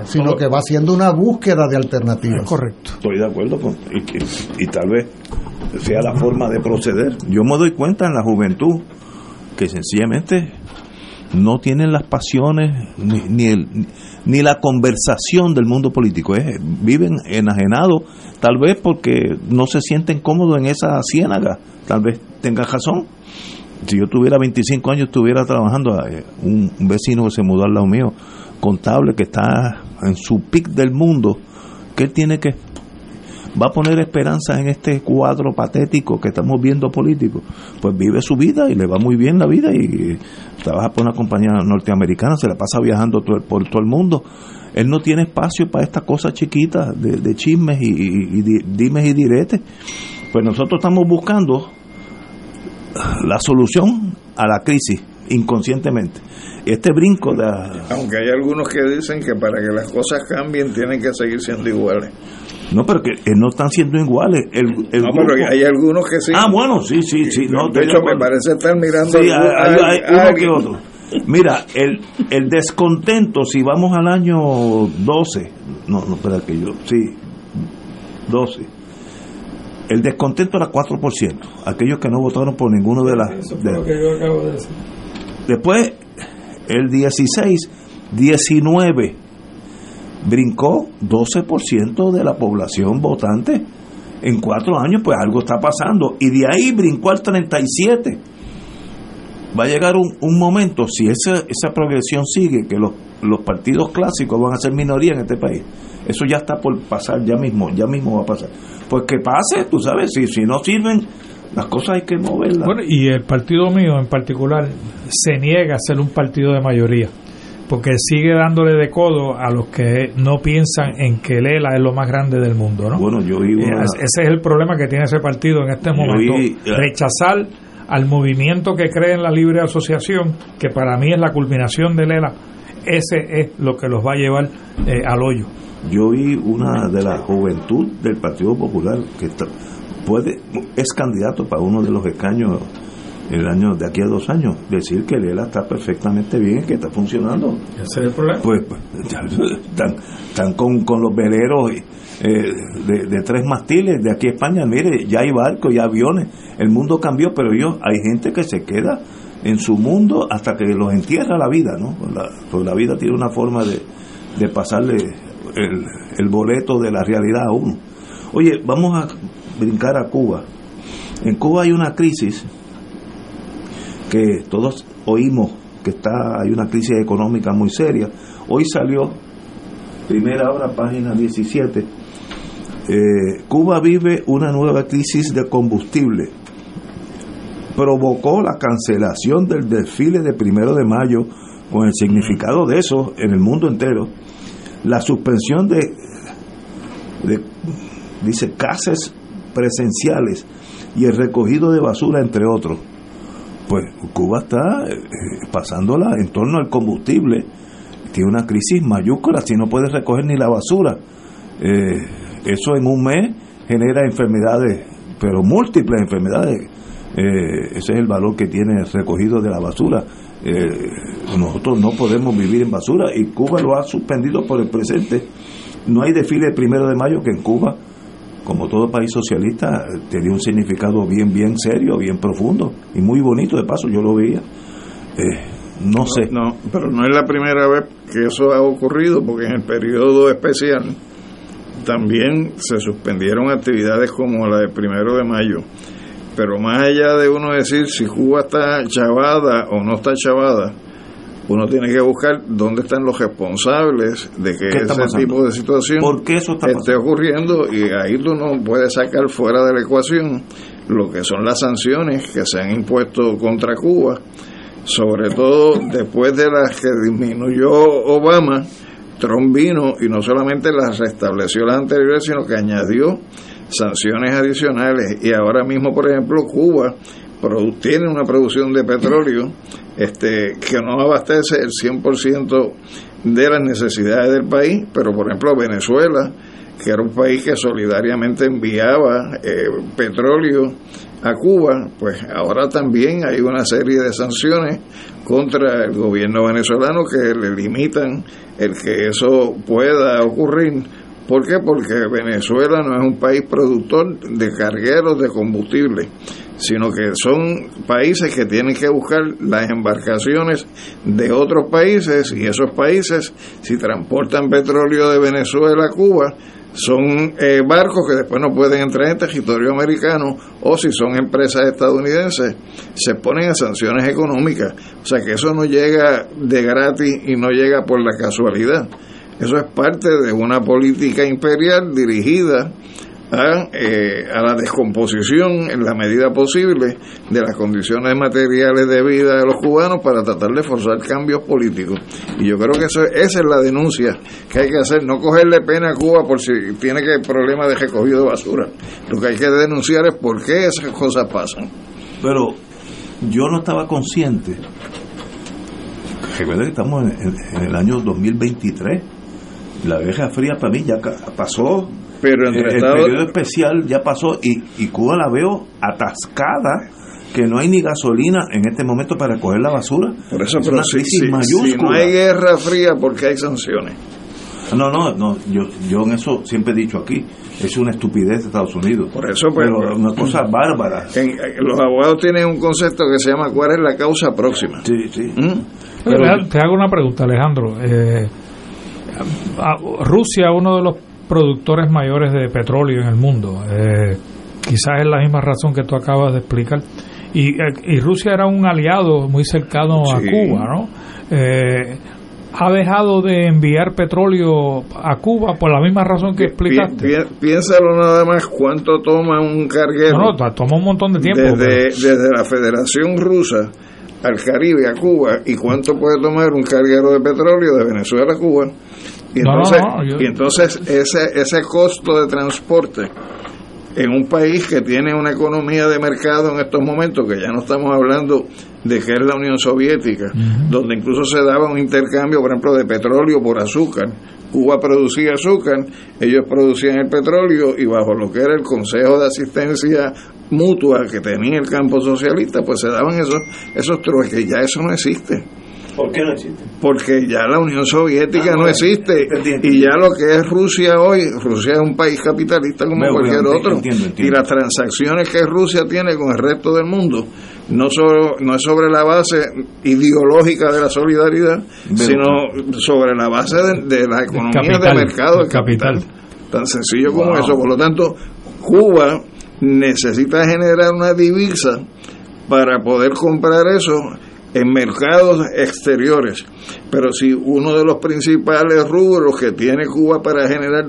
sino que va siendo una búsqueda de alternativas. correcto. Estoy de acuerdo con y, y, tal vez sea la forma de proceder. Yo me doy cuenta en la juventud que sencillamente no tienen las pasiones ni, ni, el, ni la conversación del mundo político. Viven enajenados, tal vez porque no se sienten cómodos en esa ciénaga. Tal vez tenga razón si yo tuviera 25 años estuviera trabajando, eh, un, vecino que se mudó al lado mío, contable que está en su pic del mundo, que él tiene que va a poner esperanza en este cuadro patético que estamos viendo político, pues vive su vida y le va muy bien la vida y trabaja por una compañía norteamericana, se la pasa viajando por todo el mundo. Él no tiene espacio para estas cosas chiquitas de, chismes y, dimes y diretes. Pues nosotros estamos buscando la solución a la crisis inconscientemente. Este brinco de... Aunque hay algunos que dicen que para que las cosas cambien tienen que seguir siendo iguales. No, pero que, no están siendo iguales. El, no, pero hay algunos que sí. Ah, bueno, sí, sí, sí. No, de hecho, me parece estar mirando. Sí, hay, uno que otro. Mira, el, el descontento, si vamos al año 12, no, no, espera que yo, sí, 12. El descontento era 4%, aquellos que no votaron por ninguno de las... Eso fue lo que yo acabo de decir. Después, el 16, 19 brincó 12% de la población votante. En cuatro años, pues algo está pasando. Y de ahí brincó al 37. Va a llegar un, un momento, si esa, esa progresión sigue, que los, los partidos clásicos van a ser minoría en este país. Eso ya está por pasar, ya mismo, ya mismo va a pasar. Pues que pase, tú sabes, si, si no sirven, las cosas hay que moverlas. Bueno, y el partido mío en particular se niega a ser un partido de mayoría porque sigue dándole de codo a los que no piensan en que Lela es lo más grande del mundo, ¿no? Bueno, yo eh, Ese es el problema que tiene ese partido en este momento. Rechazar al movimiento que cree en la libre asociación, que para mí es la culminación de Lela, ese es lo que los va a llevar eh, al hoyo. Yo vi una de la juventud del Partido Popular que puede es candidato para uno de los escaños el año de aquí a dos años decir que Lela está perfectamente bien que está funcionando. Ese es el problema pues, pues están, están con, con, los veleros eh, de, tres mastiles de aquí a España. Mire ya hay barcos y aviones. El mundo cambió pero yo hay gente que se queda en su mundo hasta que los entierra la vida no pues la, pues la vida tiene una forma de, de pasarle el, el boleto de la realidad a uno. Oye vamos a brincar a Cuba. En Cuba hay una crisis que todos oímos que está hay una crisis económica muy seria. Hoy salió, primera hora, página 17, eh, Cuba vive una nueva crisis de combustible. Provocó la cancelación del desfile de primero de mayo con el significado de eso en el mundo entero. La suspensión de, de dice, casas presenciales y el recogido de basura, entre otros pues Cuba está eh, pasándola en torno al combustible, tiene una crisis mayúscula, si no puede recoger ni la basura. Eh, eso en un mes genera enfermedades, pero múltiples enfermedades. Eh, ese es el valor que tiene el recogido de la basura. nosotros no podemos vivir en basura y Cuba lo ha suspendido por el presente. No hay desfile primero de mayo que en Cuba como todo país socialista, tenía un significado bien, bien serio, bien profundo y muy bonito. De paso, yo lo veía. Eh, no, sé. No, pero no es la primera vez que eso ha ocurrido, porque en el periodo especial también se suspendieron actividades como la del primero de mayo. Pero más allá de uno decir si Cuba está chavada o no está chavada, uno tiene que buscar dónde están los responsables de que ese tipo de situación esté ocurriendo y ahí tú no puedes sacar fuera de la ecuación lo que son las sanciones que se han impuesto contra Cuba, sobre todo después de las que disminuyó Obama, Trump vino y no solamente las restableció las anteriores, sino que añadió sanciones adicionales. Y ahora mismo, por ejemplo, Cuba tiene una producción de petróleo este, que no abastece el 100% de las necesidades del país, pero por ejemplo Venezuela, que era un país que solidariamente enviaba eh, petróleo a Cuba, pues ahora también hay una serie de sanciones contra el gobierno venezolano que le limitan el que eso pueda ocurrir. ¿Por qué? Porque Venezuela no es un país productor de cargueros de combustible sino que son países que tienen que buscar las embarcaciones de otros países y esos países, si transportan petróleo de Venezuela a Cuba, son eh, barcos que después no pueden entrar en territorio americano o si son empresas estadounidenses, se ponen a sanciones económicas. O sea que eso no llega de gratis y no llega por la casualidad. Eso es parte de una política imperial dirigida eh, a, la descomposición en la medida posible de las condiciones materiales de vida de los cubanos para tratar de forzar cambios políticos. Y yo creo que eso, esa es la denuncia que hay que hacer, no cogerle pena a Cuba por si tiene que problema de recogido de basura. Lo que hay que denunciar es por qué esas cosas pasan. Pero yo no estaba consciente. Recuerda que estamos en, el año 2023. La Guerra Fría para mí ya pasó pero entre el, periodo especial ya pasó y, y Cuba la veo atascada que no hay ni gasolina en este momento para coger la basura. Por eso, pero si, si, no hay guerra fría, porque hay sanciones? No, no, no, yo, yo en eso siempre he dicho aquí, es una estupidez de Estados Unidos. Por eso, pues, pero una cosa bárbara. los abogados tienen un concepto que se llama ¿cuál es la causa próxima? Sí, sí. ¿Mm? te hago una pregunta, Alejandro. Eh, Rusia, uno de los productores mayores de petróleo en el mundo. Eh, quizás es la misma razón que tú acabas de explicar. Y, eh, Rusia era un aliado muy cercano a Cuba, ¿no? Eh, ha dejado de enviar petróleo a Cuba por la misma razón que explicaste. piénsalo nada más cuánto toma un carguero. No, no, toma un montón de tiempo. Desde, desde la Federación Rusa al Caribe, a Cuba, y cuánto puede tomar un carguero de petróleo de Venezuela a Cuba. Y entonces, y entonces ese, ese costo de transporte en un país que tiene una economía de mercado en estos momentos, que ya no estamos hablando de que es la Unión Soviética, donde incluso se daba un intercambio, por ejemplo, de petróleo por azúcar. Cuba producía azúcar, ellos producían el petróleo y bajo lo que era el Consejo de Asistencia Mutua que tenía el campo socialista, pues se daban esos, esos trueques. Ya eso no existe. ¿Por qué no existe? Porque ya la Unión Soviética ah, no existe y ya lo que es Rusia hoy, Rusia es un país capitalista como cualquier otro y las transacciones que Rusia tiene con el resto del mundo no, solo, no es sobre la base ideológica de la solidaridad, sino sobre la base de, la economía de mercado, el capital. Tan sencillo como eso. Por lo tanto, Cuba necesita generar una divisa para poder comprar eso en mercados exteriores. Pero si uno de los principales rubros que tiene Cuba para generar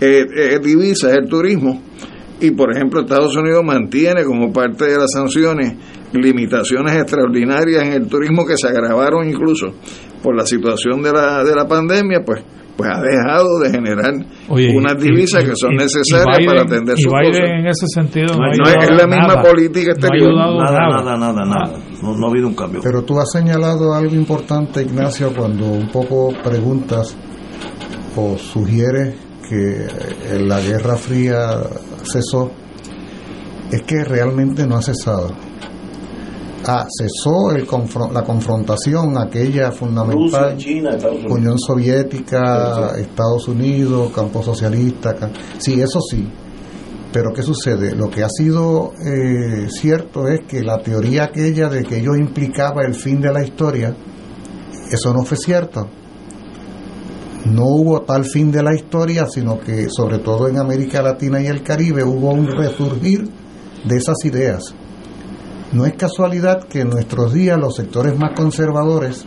eh, eh, divisas es el turismo, y por ejemplo Estados Unidos mantiene como parte de las sanciones limitaciones extraordinarias en el turismo que se agravaron incluso por la situación de la, de la pandemia, pues pues ha dejado de generar unas divisas que son necesarias para atender su cosas. en ese sentido no, es la misma política exterior. nada, nada, nada, nada, No, ha habido un cambio. Pero tú has señalado algo importante, Ignacio, cuando un poco preguntas o sugieres que la Guerra Fría cesó, es que realmente no ha cesado Ah, cesó el la confrontación aquella fundamental Unión Soviética, Estados Unidos, campo socialista, sí, eso sí. Pero ¿qué sucede? Lo que ha sido eh, cierto es que la teoría aquella de que ello implicaba el fin de la historia, eso no fue cierto. No hubo tal fin de la historia, sino que sobre todo en América Latina y el Caribe hubo un resurgir de esas ideas no es casualidad que en nuestros días los sectores más conservadores,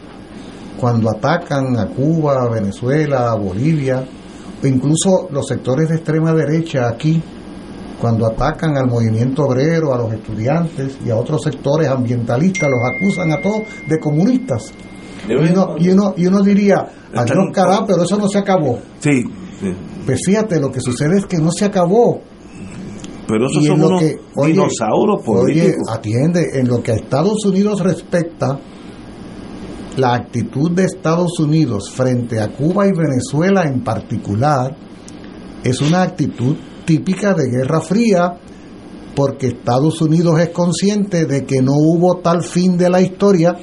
cuando atacan a Cuba, a Venezuela, a Bolivia, o incluso los sectores de extrema derecha aquí, cuando atacan al movimiento obrero, a los estudiantes y a otros sectores ambientalistas, los acusan a todos de comunistas. Y uno, y uno, y uno diría, adiós cará, pero eso no se acabó. Sí, Pues fíjate, lo que sucede es que no se acabó pero esos son unos que, dinosaurios políticos. Oye, atiende, en lo que a Estados Unidos respecta, la actitud de Estados Unidos frente a Cuba y Venezuela en particular es una actitud típica de Guerra Fría, porque Estados Unidos es consciente de que no hubo tal fin de la historia,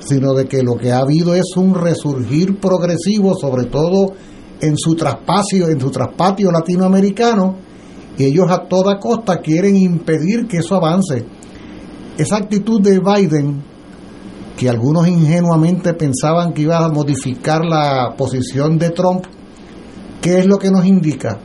sino de que lo que ha habido es un resurgir progresivo, sobre todo en su traspatio, en su traspatio latinoamericano, ellos a toda costa quieren impedir que eso avance. Esa actitud de Biden, que algunos ingenuamente pensaban que iba a modificar la posición de Trump, ¿qué es lo que nos indica?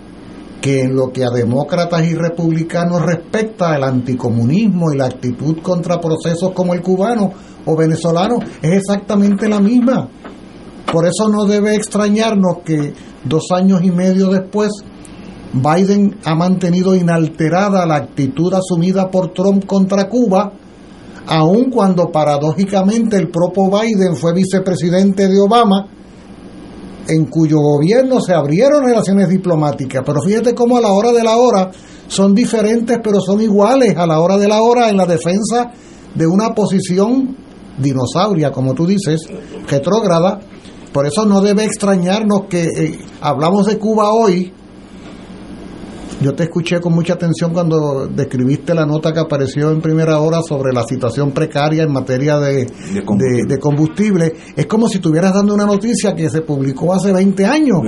Que en lo que a demócratas y republicanos respecta el anticomunismo y la actitud contra procesos como el cubano o venezolano es exactamente la misma. Por eso no debe extrañarnos que dos años y medio después Biden ha mantenido inalterada la actitud asumida por Trump contra Cuba, aun cuando paradójicamente el propio Biden fue vicepresidente de Obama, en cuyo gobierno se abrieron relaciones diplomáticas. Pero fíjate cómo a la hora de la hora son diferentes, pero son iguales a la hora de la hora en la defensa de una posición dinosauria, como tú dices, retrógrada. Por eso no debe extrañarnos que eh, hablamos de Cuba hoy. Yo te escuché con mucha atención cuando describiste la nota que apareció en primera hora sobre la situación precaria en materia de, de, combustible. Es como si estuvieras dando una noticia que se publicó hace 20 años.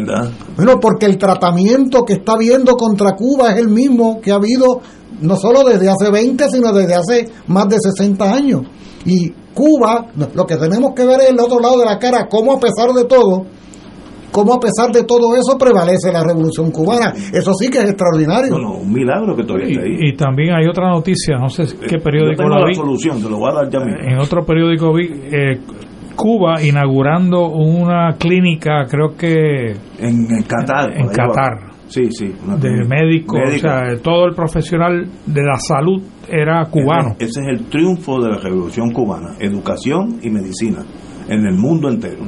Bueno, porque el tratamiento que está habiendo contra Cuba es el mismo que ha habido no solo desde hace 20, sino desde hace más de 60 años. Y Cuba, lo que tenemos que ver es el otro lado de la cara, cómo a pesar de todo, cómo a pesar de todo eso prevalece la revolución cubana. Eso sí que es extraordinario. un milagro que todavía está ahí. Y, también hay otra noticia, no sé qué periódico la solución, lo voy a dar ya mismo. En otro periódico vi eh, Cuba inaugurando una clínica, creo que en, Qatar. En Qatar. Sí, sí. De médico, o sea, todo el profesional de la salud era cubano. ese es el triunfo de la revolución cubana, educación y medicina en el mundo entero.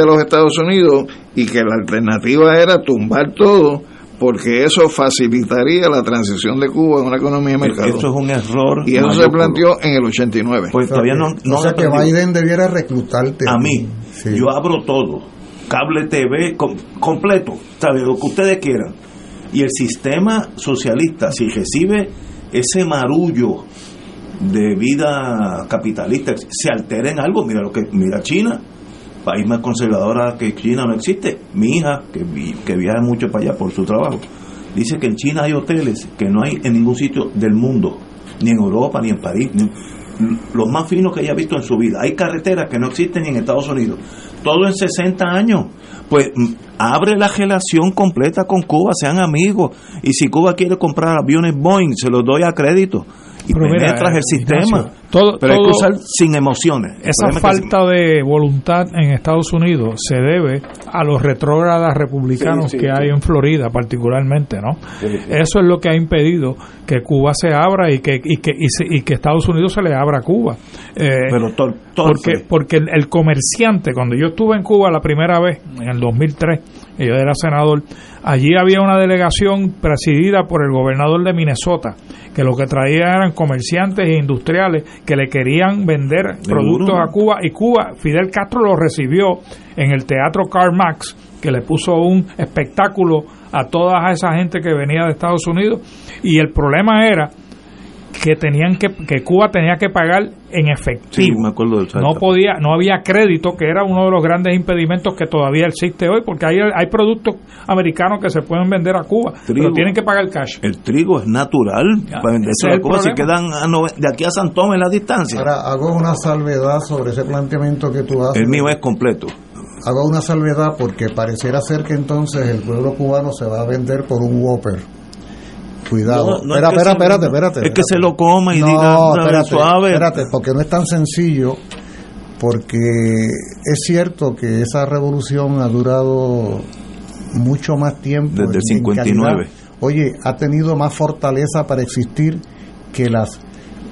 A los Estados Unidos y que la alternativa era tumbar todo porque eso facilitaría la transición de Cuba a una economía de mercado. Eso es un error. Y eso se planteó en el 89. Pues todavía no, no o sea que Biden debiera reclutarte. A mí, yo abro todo, cable TV completo, ¿sabe? Lo que ustedes quieran. Y el sistema socialista, si recibe ese marullo de vida capitalista, se altera en algo, mira lo que mira China país más conservadora que China no existe. Mi hija, que, viaja mucho para allá por su trabajo, dice que en China hay hoteles que no hay en ningún sitio del mundo, ni en Europa, ni en París, los más finos que haya visto en su vida. Hay carreteras que no existen en Estados Unidos. Todo en 60 años. Pues mm, abre la relación completa con Cuba, sean amigos. Y si Cuba quiere comprar aviones Boeing, se los doy a crédito y pero penetras el sistema. todo, pero hay que usar sin emociones. esa falta de voluntad en Estados Unidos se debe a los retrógradas republicanos que hay en Florida particularmente, ¿no? Eso es lo que ha impedido que Cuba se abra y que y que y, que Estados Unidos se le abra a Cuba. Eh, pero porque porque el, comerciante cuando yo estuve en Cuba la primera vez en el 2003, y yo era senador, allí había una delegación presidida por el gobernador de Minnesota que lo que traía eran comerciantes e industriales que le querían vender productos a Cuba y Cuba, Fidel Castro lo recibió en el Teatro Karl Marx, que le puso un espectáculo a toda esa gente que venía de Estados Unidos. Y el problema era que tenían que que Cuba tenía que pagar en efectivo. me acuerdo no podía, no había crédito, que era uno de los grandes impedimentos que todavía existe hoy, porque hay, hay productos americanos que se pueden vender a Cuba, pero tienen que pagar cash. El trigo es natural para venderse a Cuba si quedan de aquí a San Tomé en la distancia. Ahora hago una salvedad sobre ese planteamiento que tú haces. El mío es completo. Hago una salvedad porque pareciera ser que entonces el pueblo cubano se va a vender por un Whopper Cuidado. espera, espera, espérate, espérate. Es que se lo coma y diga espérate, suave. Espérate, porque no es tan sencillo. Porque es cierto que esa revolución ha durado mucho más tiempo. Desde el 59. Oye, ha tenido más fortaleza para existir que las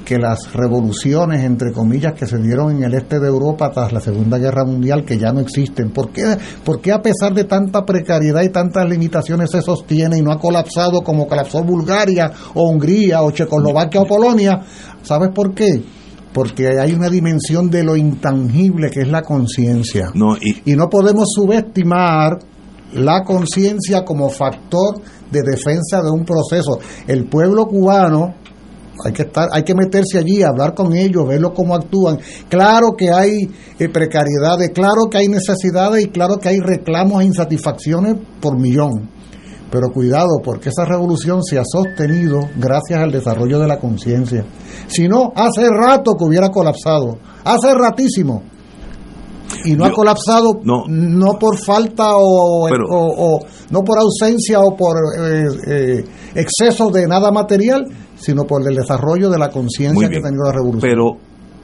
que las revoluciones, entre comillas, que se dieron en el este de Europa tras la Segunda Guerra Mundial, que ya no existen, ¿por qué, por qué a pesar de tanta precariedad y tantas limitaciones se sostiene y no ha colapsado como colapsó Bulgaria o Hungría o Checoslovaquia o Polonia? ¿Sabes por qué? Porque hay una dimensión de lo intangible que es la conciencia. No, y, y no podemos subestimar la conciencia como factor de defensa de un proceso. El pueblo cubano hay que estar, hay que meterse allí, hablar con ellos, verlos cómo actúan. Claro que hay eh, precariedades, claro que hay necesidades y claro que hay reclamos e insatisfacciones por millón. Pero cuidado, porque esa revolución se ha sostenido gracias al desarrollo de la conciencia. Si no, hace rato que hubiera colapsado, hace ratísimo. Y no ha colapsado no, no por falta o, o, o, no por ausencia o por eh, eh, exceso de nada material, sino por el desarrollo de la conciencia que ha tenido la revolución. Pero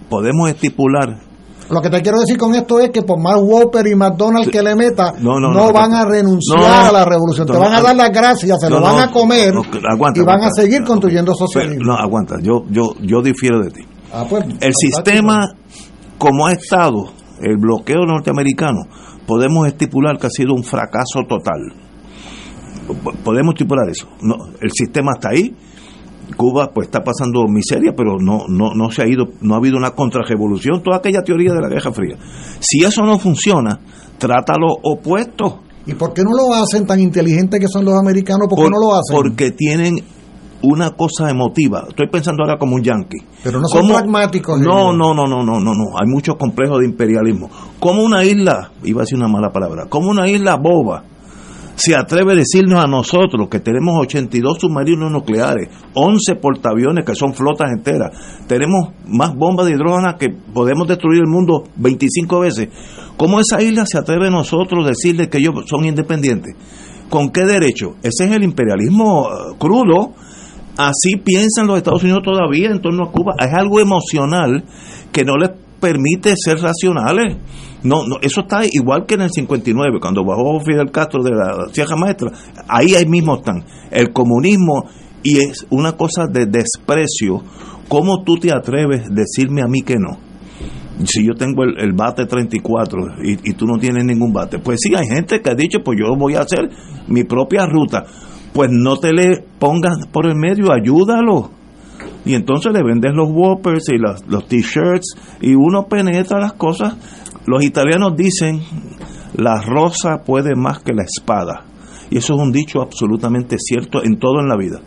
podemos estipular lo que te quiero decir con esto es que por más Whopper y McDonald's que le meta, no, no, no van a renunciar a la revolución. te van a dar las gracias, se lo van a comer aguanta, y van a seguir construyendo socialismo. no, aguanta, yo, yo, yo difiero de ti. Ah, pues, el sistema, como ha estado, el bloqueo norteamericano, podemos estipular que ha sido un fracaso total. Podemos estipular eso. No, el sistema está ahí, Cuba pues está pasando miseria, pero no, no, no se ha ido, no ha habido una contrarrevolución, toda aquella teoría de la Guerra Fría. Si eso no funciona, trata lo opuesto. ¿Y por qué no lo hacen tan inteligentes que son los americanos? ¿Por, qué no lo hacen? Porque tienen una cosa emotiva. Estoy pensando ahora como un yankee. Pero no son pragmáticos. No, no, no, no, no, no, no. Hay muchos complejos de imperialismo. Como una isla, iba a decir una mala palabra, como una isla boba se atreve a decirnos a nosotros que tenemos 82 submarinos nucleares, 11 portaaviones que son flotas enteras, tenemos más bombas de hidrógeno que podemos destruir el mundo 25 veces. ¿Cómo esa isla se atreve a nosotros a decirles que ellos son independientes? ¿Con qué derecho? Ese es el imperialismo crudo. Así piensan los Estados Unidos todavía en torno a Cuba. Es algo emocional que no les permite ser racionales. No, no, eso está igual que en el 59, cuando bajó Fidel Castro de la Sierra Maestra. Ahí, ahí mismo están. El comunismo y es una cosa de desprecio. ¿Cómo tú te atreves a decirme a mí que no? Si yo tengo el, bate 34 y, y, tú no tienes ningún bate. Pues sí, hay gente que ha dicho, pues yo voy a hacer mi propia ruta. Pues no te le pongas por el medio, ayúdalo y entonces le vendes los whoppers y los, los t-shirts y uno penetra las cosas. Los italianos dicen, la rosa puede más que la espada. Y eso es un dicho absolutamente cierto en todo en la vida.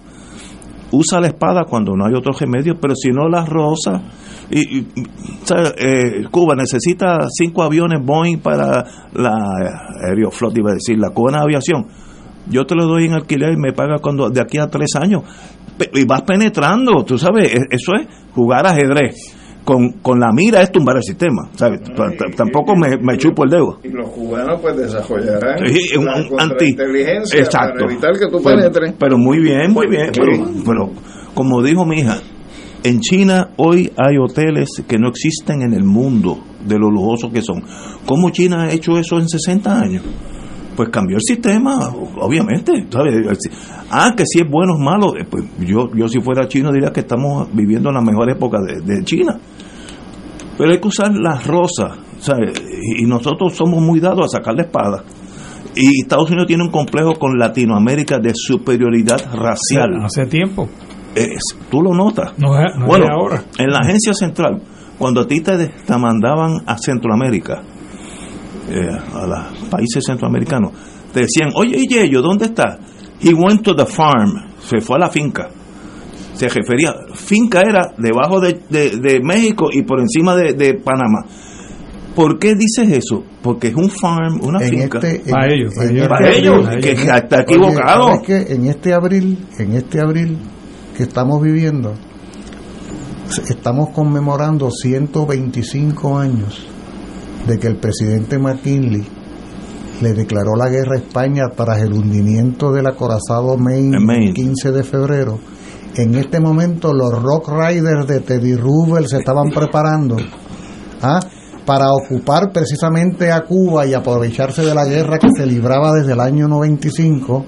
Usa la espada cuando no hay otro remedio, pero si no la rosa. Y, eh, Cuba necesita cinco aviones Boeing para la Aeroflot, iba a decir, la Cubana Aviación. Yo te lo doy en alquiler y me paga cuando de aquí a tres años y vas penetrando, tú sabes, eso es jugar ajedrez. Con, con la mira es tumbar el sistema, ¿sabes? Tampoco me, me, chupo el dedo. Y los cubanos pues desarrollarán sí, un, anti inteligencia exacto. para evitar que tú pero, penetres. pero muy bien, muy bien. Pero, pero como dijo mi hija, en China hoy hay hoteles que no existen en el mundo de lo lujosos que son. ¿Cómo China ha hecho eso en 60 años? pues cambió el sistema, obviamente. ¿sabes? Ah, que si es bueno o malo, pues yo, yo si fuera chino diría que estamos viviendo la mejor época de, de China. Pero hay que usar las rosas, ¿sabes? y nosotros somos muy dados a sacar la espada. Y Estados Unidos tiene un complejo con Latinoamérica de superioridad racial. Hace tiempo. Es, Tú lo notas. No es, no bueno, ahora. en la agencia central, cuando a ti te, te mandaban a Centroamérica, eh, a los países centroamericanos, te decían, oye, ¿y Yello, dónde está? He went to the farm, se fue a la finca. Se refería, finca era debajo de, de, de México y por encima de, de, Panamá. ¿Por qué dices eso? Porque es un farm, una en finca. Este, para en, ellos, en ellos, para ellos, que está equivocado. Oye, que en este abril, en este abril que estamos viviendo, estamos conmemorando 125 años de que el presidente McKinley le declaró la guerra a España tras el hundimiento del acorazado Maine, Maine. el 15 de febrero. En este momento los Rock Riders de Teddy Roosevelt se estaban preparando ¿ah? para ocupar precisamente a Cuba y aprovecharse de la guerra que se libraba desde el año 95.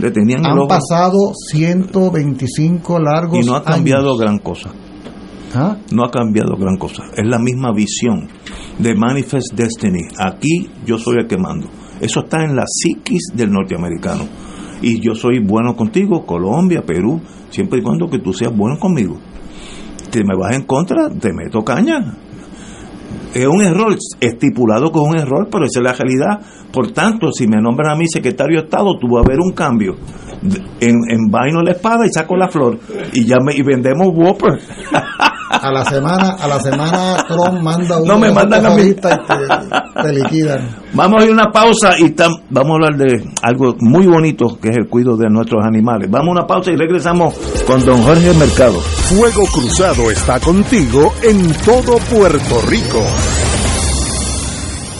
Le tenían Han pasado 125 largos y no ha cambiado años. gran cosa. ¿Ah? No ha cambiado gran cosa. Es la misma visión de Manifest Destiny. Aquí yo soy el que mando. Eso está en la psiquis del norteamericano. Y yo soy bueno contigo, Colombia, Perú, siempre y cuando que tú seas bueno conmigo. Si me vas en contra, te meto caña. Es un error, estipulado con un error, pero esa es la realidad. Por tanto, si me nombran a mí secretario de Estado, tú va a haber un cambio. En, en vaino la espada y saco la flor. Y ya y vendemos Whopper. (laughs) a la semana a la semana Trump manda un no me mandan a mí. y te, te, liquidan. Vamos a ir a una pausa y vamos a hablar de algo muy bonito que es el cuidado de nuestros animales. Vamos a una pausa y regresamos con don Jorge Mercado. Fuego Cruzado está contigo en todo Puerto Rico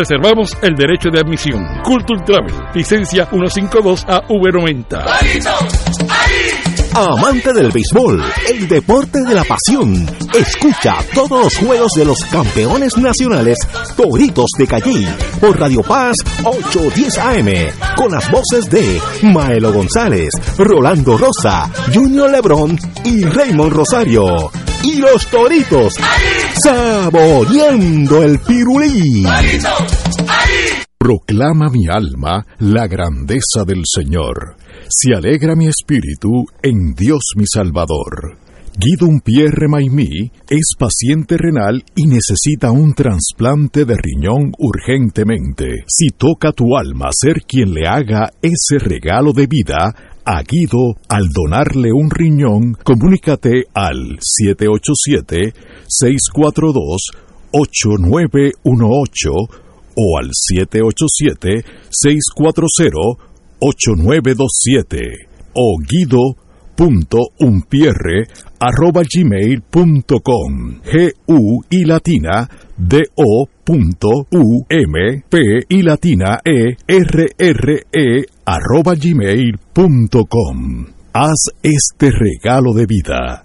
reservamos el derecho de admisión. Culture Travel, licencia 152AV90. Amante del béisbol, el deporte de la pasión. Escucha todos los juegos de los campeones nacionales Toritos de Calle por Radio Paz 810 AM con las voces de Maelo González, Rolando Rosa, Junior Lebrón y Raymond Rosario. Y los Toritos saboreando el pirulí. Proclama mi alma la grandeza del Señor. Se alegra mi espíritu en Dios mi Salvador. Guido Pierre Maimí es paciente renal y necesita un trasplante de riñón urgentemente. Si toca tu alma ser quien le haga ese regalo de vida, a Guido al donarle un riñón, comunícate al 787-642-8918 o al 787-640-8927 o guido.umpierre arroba gmail.com g u y latina d o punto u m p y latina e r r e arroba gmail.com haz este regalo de vida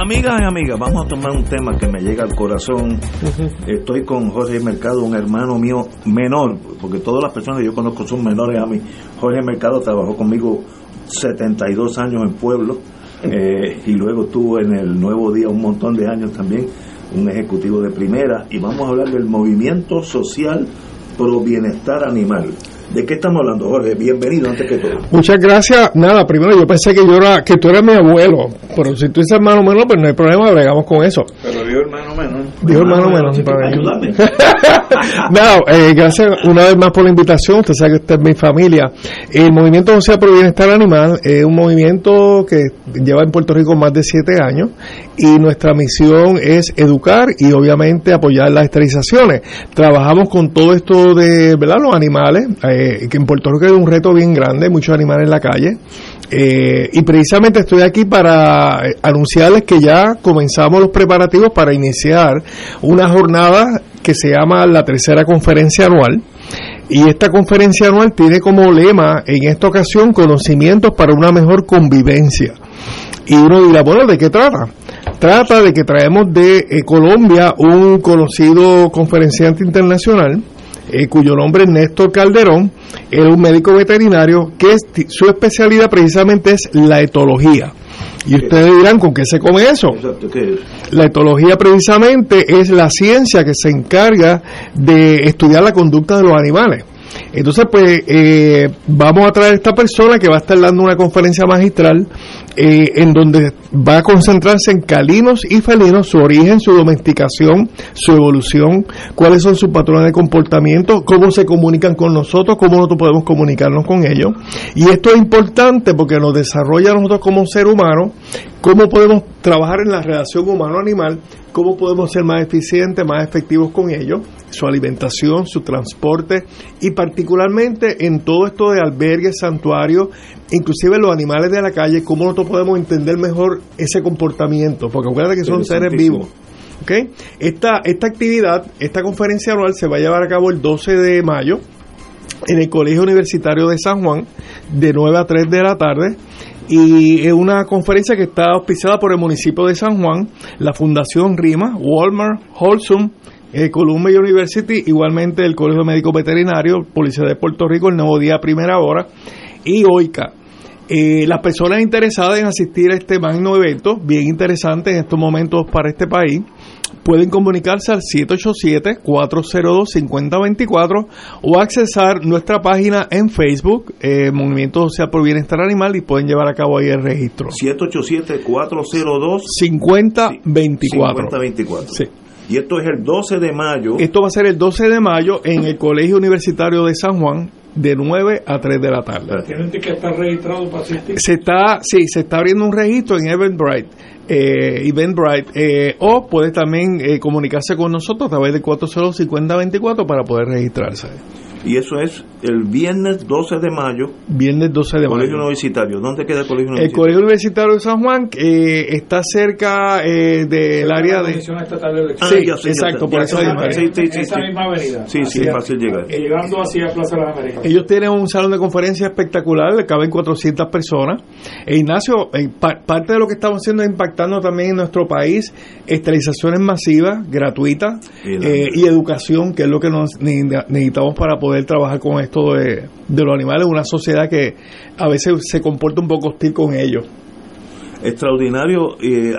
Amigas y amigas, vamos a tomar un tema que me llega al corazón. Estoy con Jorge Mercado, un hermano mío menor, porque todas las personas que yo conozco son menores a mí. Jorge Mercado trabajó conmigo 72 años en Pueblo (laughs) eh, y luego estuvo en el Nuevo Día un montón de años también, un ejecutivo de primera. Y vamos a hablar del movimiento social pro bienestar animal. ¿De qué estamos hablando, Jorge? Bienvenido antes que todo. Muchas gracias. Nada, primero yo pensé que yo era, que tú eras mi abuelo, pero si tú dices hermano menor, pues no hay problema, bregamos con eso. Pero Dijo hermano menos. Dijo hermano menos. (laughs) no, eh, gracias una vez más por la invitación. Usted sabe que usted es mi familia. El Movimiento Social por Bienestar Animal es un movimiento que lleva en Puerto Rico más de siete años y nuestra misión es educar y obviamente apoyar las esterilizaciones. Trabajamos con todo esto de ¿verdad? los animales, eh, que en Puerto Rico es un reto bien grande, muchos animales en la calle. Eh, y precisamente estoy aquí para eh, anunciarles que ya comenzamos los preparativos para iniciar una jornada que se llama la tercera conferencia anual. Y esta conferencia anual tiene como lema en esta ocasión conocimientos para una mejor convivencia. Y uno dirá, bueno, ¿de qué trata? Trata de que traemos de eh, Colombia un conocido conferenciante internacional, eh, cuyo nombre es Néstor Calderón, era un médico veterinario que su especialidad precisamente es la etología. Y ustedes dirán, ¿con qué se come eso? La etología precisamente es la ciencia que se encarga de estudiar la conducta de los animales. Entonces, pues, eh, vamos a traer a esta persona que va a estar dando una conferencia magistral eh, en donde va a concentrarse en calinos y felinos, su origen, su domesticación, su evolución, cuáles son sus patrones de comportamiento, cómo se comunican con nosotros, cómo nosotros podemos comunicarnos con ellos. Y esto es importante porque nos desarrolla a nosotros como ser humano, cómo podemos trabajar en la relación humano-animal, cómo podemos ser más eficientes, más efectivos con ellos, su alimentación, su transporte y particularmente en todo esto de albergues, santuarios, inclusive los animales de la calle, cómo nosotros podemos entender mejor ese comportamiento, porque acuérdate que son seres vivos. ¿okay? Esta, esta actividad, esta conferencia anual se va a llevar a cabo el 12 de mayo en el Colegio Universitario de San Juan, de 9 a 3 de la tarde y es una conferencia que está auspiciada por el municipio de San Juan, la Fundación RIMA, Walmart, Holsum, eh, Columbia University, igualmente el Colegio Médico Veterinario, Policía de Puerto Rico, el Nuevo Día Primera Hora y OICA. Eh, las personas interesadas en asistir a este magno evento, bien interesante en estos momentos para este país, pueden comunicarse al 787-402-5024 o accesar nuestra página en Facebook, eh, Movimiento Social por Bienestar Animal, y pueden llevar a cabo ahí el registro. 787-402-5024. Sí. Y esto es el 12 de mayo. Esto va a ser el 12 de mayo en el Colegio Universitario de San Juan, de 9 a 3 de la tarde. ¿Tienen que estar registrado para asistir? Se está, sí, se está abriendo un registro en Eventbrite eh, Eventbrite, eh, o puede también eh, comunicarse con nosotros a través de 405-5024 para poder registrarse. Y eso es el viernes 12 de mayo. Viernes 12 de mayo. Colegio Universitario. ¿Dónde queda el Colegio Universitario? El Colegio Universitario de San Juan eh, está cerca eh, del área de. Ah, sí, exacto, por esa, misma avenida. Sí, sí, es fácil llegar. Eh, llegando hacia Plaza de las Américas. Ellos tienen un salón de conferencia espectacular, le caben 400 personas. E Ignacio, parte de lo que estamos haciendo es impactando también en nuestro país esterilizaciones masivas, gratuitas y educación, que es lo que nos necesitamos para poder poder trabajar con esto de, los animales, una sociedad que a veces se comporta un poco hostil con ellos. Extraordinario, eh,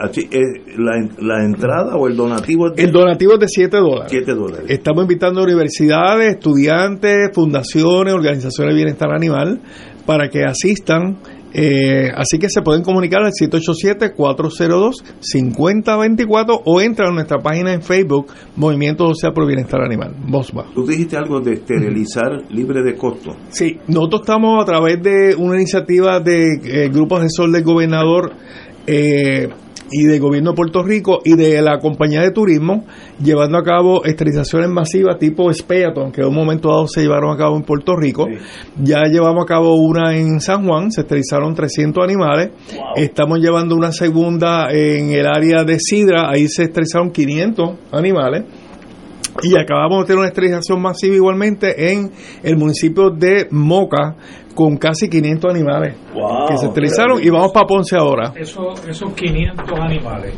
la, la, entrada o el donativo es de, El donativo es de 7 dólares. 7 dólares. Estamos invitando a universidades, estudiantes, fundaciones, organizaciones de bienestar animal para que asistan eh, así que se pueden comunicar al 787-402-5024 o entran a nuestra página en Facebook, Movimiento Social por Bienestar Animal. Bosba. Tú dijiste algo de esterilizar libre de costo. Sí, nosotros estamos a través de una iniciativa de eh, Grupo Asesor del Gobernador. Eh, y del gobierno de Puerto Rico y de la compañía de turismo llevando a cabo esterilizaciones masivas tipo Speaton, que en un momento dado se llevaron a cabo en Puerto Rico. Ya llevamos a cabo una en San Juan, se esterilizaron 300 animales. Estamos llevando una segunda en el área de Sidra, ahí se esterilizaron 500 animales. Y acabamos de tener una esterilización masiva igualmente en el municipio de Moca, con casi 500 animales que se esterilizaron y vamos para Ponce ahora. Eso, esos 500 animales,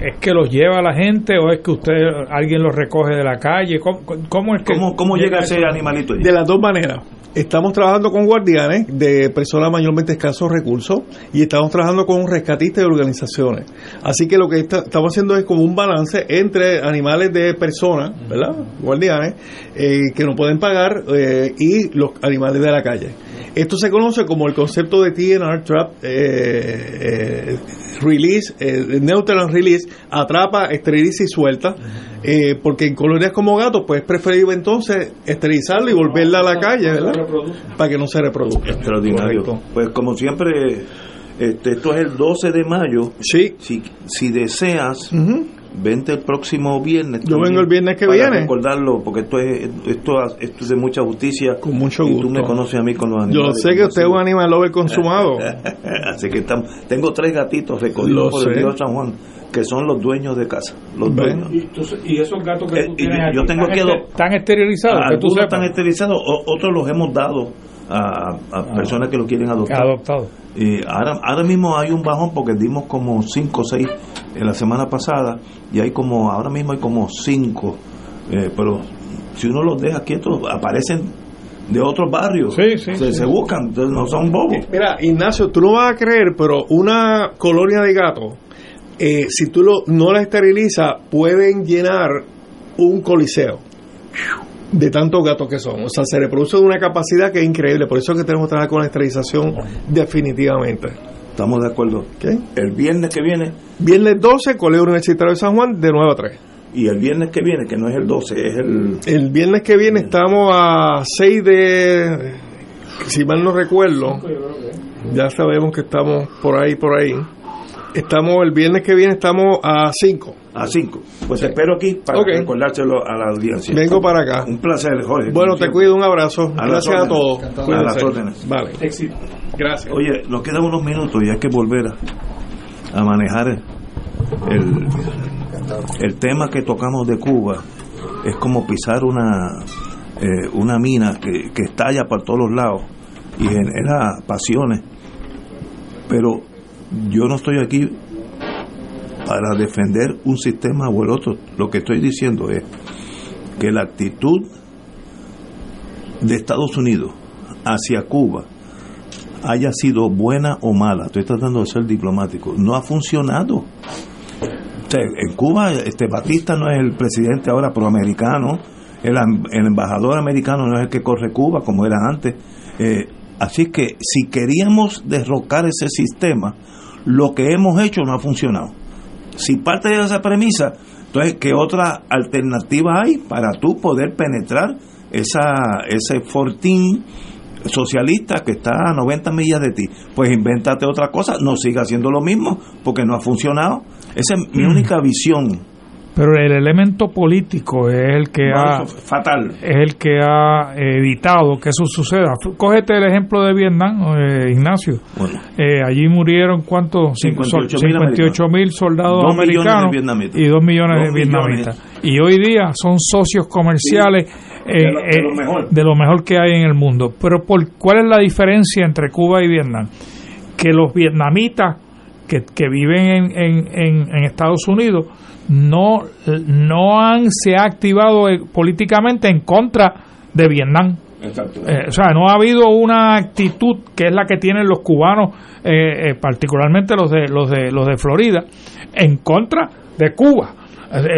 ¿es que los lleva la gente o es que usted alguien los recoge de la calle? ¿Cómo, es que ¿Cómo, llega ese animalito? De las dos maneras. Estamos trabajando con guardianes de personas mayormente escasos recursos y estamos trabajando con rescatistas y organizaciones. Así que lo que estamos haciendo es como un balance entre animales de personas, ¿verdad? Guardianes, eh, que no pueden pagar eh, y los animales de la calle. Esto se conoce como el concepto de TNR Trap eh, Release, Neutral Release, atrapa, esteriliza y suelta. Porque en colonias como gatos, pues es preferible entonces esterilizarla y volverla a la calle, ¿verdad? Para que no se reproduzca. Extraordinario. Pues como siempre, este, esto es el 12 de mayo. Sí. Si, si deseas, vente el próximo viernes. Yo vengo el viernes que para viene. recordarlo, porque esto es, esto, esto es de mucha justicia. Con mucho y gusto. tú me conoces a mí con los Yo animales. sé que usted es un animal lover consumado. (laughs) Así que estamos, tengo tres gatitos recogidos Lo por el sé. río San Juan, que son los dueños de casa. Los dueños. Y, entonces- y esos gatos que Eh, tú tienes yo- tengo ¿están aquí este- ¿Están esterilizados? que tú Algunos sepas. están esterilizados, o- otros los hemos dado a, a personas que lo quieren adoptar. Adoptado. Y ahora, ahora mismo hay un bajón porque dimos como 5 o 6 en la semana pasada y hay como, ahora mismo hay como 5, pero si uno los deja quietos aparecen de otros barrios, Sí, sí, se, sí. se buscan, entonces no son bobos. Mira, Ignacio, tú no vas a creer, pero una colonia de gatos, eh, si tú lo, no la esterilizas, pueden llenar un coliseo de tantos gatos que son. O sea, se reproduce de una capacidad que es increíble. Por eso es que tenemos que trabajar con la esterilización definitivamente. Estamos de acuerdo. ¿Qué? El viernes que viene Viernes 12, Colegio Universitario de San Juan, de 9 a 3. y el viernes que viene, que no es el 12, es el... El viernes que viene estamos a 6 de... Si mal no recuerdo, ya sabemos que estamos por ahí, por ahí. Estamos, el viernes que viene estamos a 5. A 5. Pues espero aquí para recordárselo a la audiencia. Vengo para acá. Un placer, Jorge. Bueno, te siempre. cuido, un abrazo. A Gracias a todos. A las órdenes. Vale. Éxito. Gracias. Oye, nos quedan unos minutos y hay que volver a, a manejar el, el tema que tocamos de Cuba. Es como pisar una, eh, una mina que, que estalla por todos los lados y genera pasiones. Pero yo no estoy aquí para defender un sistema o el otro. Lo que estoy diciendo es que la actitud de Estados Unidos hacia Cuba haya sido buena o mala, estoy tratando de ser diplomático, no ha funcionado. O en Cuba, este Batista no es el presidente ahora proamericano, el, el embajador americano no es el que corre Cuba como era antes. Eh, así que si queríamos derrocar ese sistema, lo que hemos hecho no ha funcionado. Si parte de esa premisa, entonces, ¿qué otra alternativa hay para tú poder penetrar esa, ese fortín socialista que está a 90 millas de ti? Pues invéntate otra cosa, no siga haciendo lo mismo, porque no ha funcionado. Esa es mi única visión. Pero el elemento político es el que ha fatal. es el que ha evitado que eso suceda. Cógete el ejemplo de Vietnam, eh, Ignacio. Eh, allí murieron cuántos 58.000 58 mil soldados Dos americanos y 2 millones Dos de vietnamitas. millones. Y hoy día son socios comerciales de eh, lo- de eh, lo mejor. de lo mejor que hay en el mundo. Pero por, ¿cuál es la diferencia entre Cuba y Vietnam? Que los vietnamitas que, que viven en, en, en- en Estados Unidos no, no han se ha activado eh, políticamente en contra de Vietnam. Eh, o sea, no ha habido una actitud que es la que tienen los cubanos, eh, eh, particularmente los de, los de los de Florida, en contra de Cuba.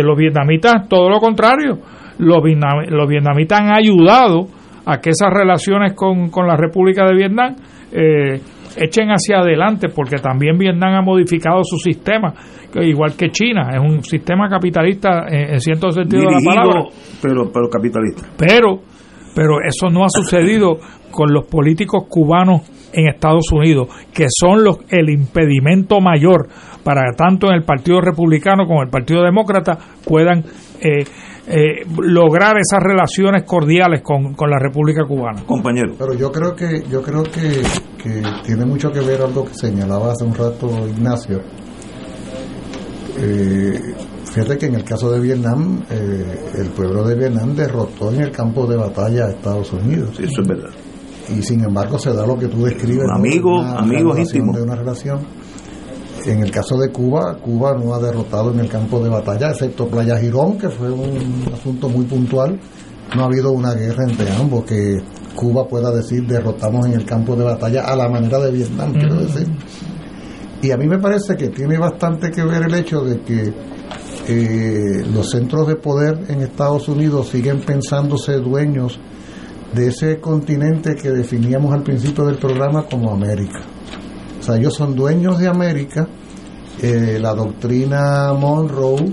Los vietnamitas, todo lo contrario. Los, vietnam- los vietnamitas han ayudado a que esas relaciones con, con la República de Vietnam eh, echen hacia adelante, porque también Vietnam ha modificado su sistema, igual que China, es un sistema capitalista en, en cierto sentido de la palabra pero, pero capitalista. pero pero eso no ha sucedido con los políticos cubanos en Estados Unidos, que son los el impedimento mayor para tanto en el Partido Republicano como en el Partido Demócrata puedan eh, eh, lograr esas relaciones cordiales con, con la República Cubana. Compañero. Pero yo creo que yo creo que, que tiene mucho que ver algo que señalaba hace un rato Ignacio. Eh, fíjate que en el caso de Vietnam, eh, el pueblo de Vietnam derrotó en el campo de batalla a Estados Unidos. Sí, eso es verdad. Y sin embargo se da lo que tú describes. ¿no? Amigos, Una amigos íntimos. De una relación. En el caso de Cuba, Cuba no ha derrotado en el campo de batalla, excepto Playa Girón, que fue un asunto muy puntual. No ha habido una guerra entre ambos que Cuba pueda decir derrotamos en el campo de batalla a la manera de Vietnam, quiero decir. Y a mí me parece que tiene bastante que ver el hecho de que eh, los centros de poder en Estados Unidos siguen pensándose dueños de ese continente que definíamos al principio del programa como América. O sea, ellos son dueños de América, eh, la doctrina Monroe,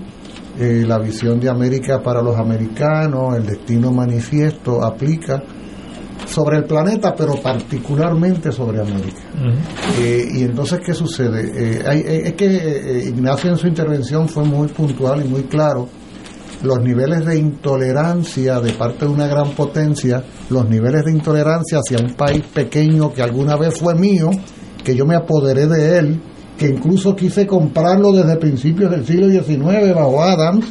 eh, la visión de América para los americanos, el destino manifiesto aplica sobre el planeta, pero particularmente sobre América. Eh, y entonces, ¿qué sucede? es que Ignacio en su intervención fue muy puntual y muy claro los niveles de intolerancia de parte de una gran potencia, los niveles de intolerancia hacia un país pequeño que alguna vez fue mío, que yo me apoderé de él, que incluso quise comprarlo desde principios del siglo XIX bajo Adams.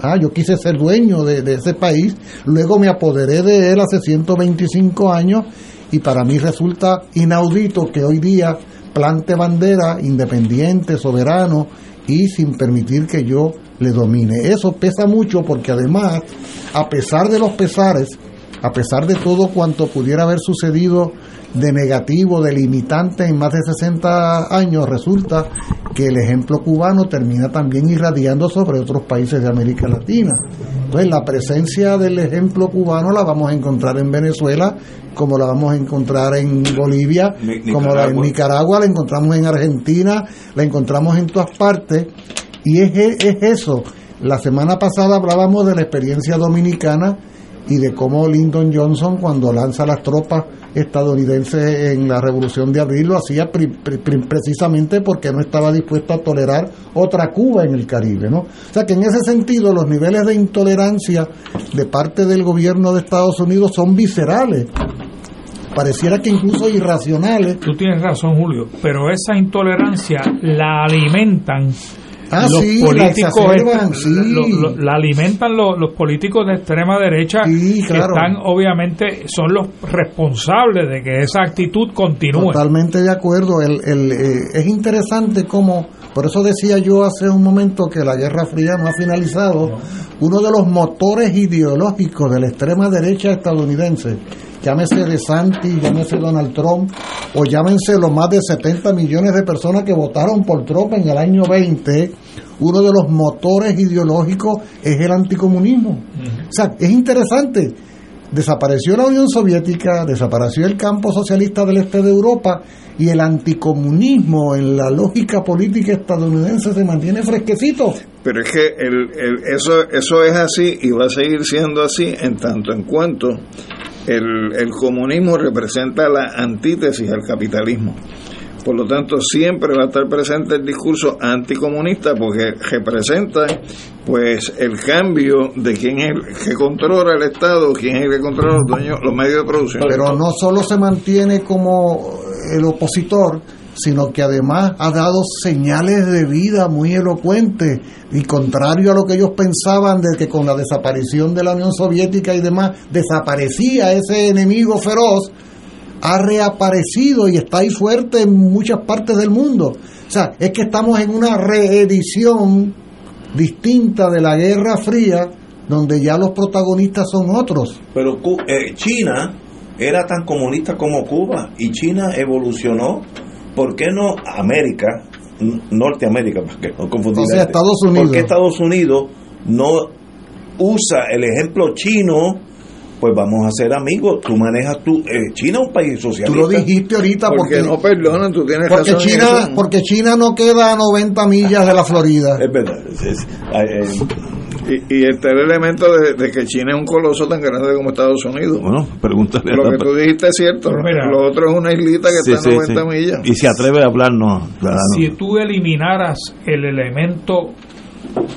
Ah, yo quise ser dueño de, de ese país, luego me apoderé de él hace 125 años y para mí resulta inaudito que hoy día plante bandera independiente, soberano y sin permitir que yo le domine. Eso pesa mucho porque además, a pesar de los pesares, a pesar de todo cuanto pudiera haber sucedido de negativo, de limitante en más de 60 años, resulta que el ejemplo cubano termina también irradiando sobre otros países de América Latina. Entonces, la presencia del ejemplo cubano la vamos a encontrar en Venezuela, como la vamos a encontrar en Bolivia, como la en Nicaragua, la encontramos en Argentina, la encontramos en todas partes y es, es eso. La semana pasada hablábamos de la experiencia dominicana y de cómo Lyndon Johnson cuando lanza las tropas estadounidenses en la Revolución de Abril lo hacía precisamente porque no estaba dispuesto a tolerar otra Cuba en el Caribe, ¿no? O sea que en ese sentido los niveles de intolerancia de parte del gobierno de Estados Unidos son viscerales. Pareciera que incluso irracionales. Tú tienes razón, Julio, pero esa intolerancia la alimentan Ah, los políticos la, alimentan los, políticos de extrema derecha que están obviamente son los responsables de que esa actitud continúe. Totalmente de acuerdo. El, el, eh, es interesante cómo, por eso decía yo hace un momento que la Guerra Fría no ha finalizado. Uno de los motores ideológicos de la extrema derecha estadounidense llámese de Santi, llámese Donald Trump, o llámense los más de 70 millones de personas que votaron por Trump en el año 20, uno de los motores ideológicos es el anticomunismo. O sea, es interesante. Desapareció la Unión Soviética, desapareció el campo socialista del este de Europa y el anticomunismo en la lógica política estadounidense se mantiene fresquecito. Pero es que el, eso, eso es así y va a seguir siendo así en tanto en cuanto el, el comunismo representa la antítesis al capitalismo. Por lo tanto, siempre va a estar presente el discurso anticomunista porque representa pues el cambio de quién es el que controla el Estado, quién es el que controla los dueños, los medios de producción. Pero no solo se mantiene como el opositor, sino que además ha dado señales de vida muy elocuentes y contrario a lo que ellos pensaban de que con la desaparición de la Unión Soviética y demás desaparecía ese enemigo feroz, ha reaparecido y está ahí fuerte en muchas partes del mundo. O sea, es que estamos en una reedición distinta de la Guerra Fría, donde ya los protagonistas son otros. Pero eh, China era tan comunista como Cuba y China evolucionó ¿por qué no América, Norteamérica, (laughs) porque no confundir? O sea, Estados Unidos. ¿Por qué Estados Unidos no usa el ejemplo chino? Pues vamos a ser amigos. Tú manejas tu. Eh, China es un país socialista. Tú lo dijiste ahorita porque. no, perdona, tú tienes porque razón. China, porque China no queda a 90 millas de la Florida. Es verdad. Eh, y, y está el elemento de, que China es un coloso tan grande como Estados Unidos. Bueno, pregúntale. Lo que tú dijiste es cierto. lo otro es una islita que está a 90 millas. Y se atreve a hablarnos. Si tú eliminaras el elemento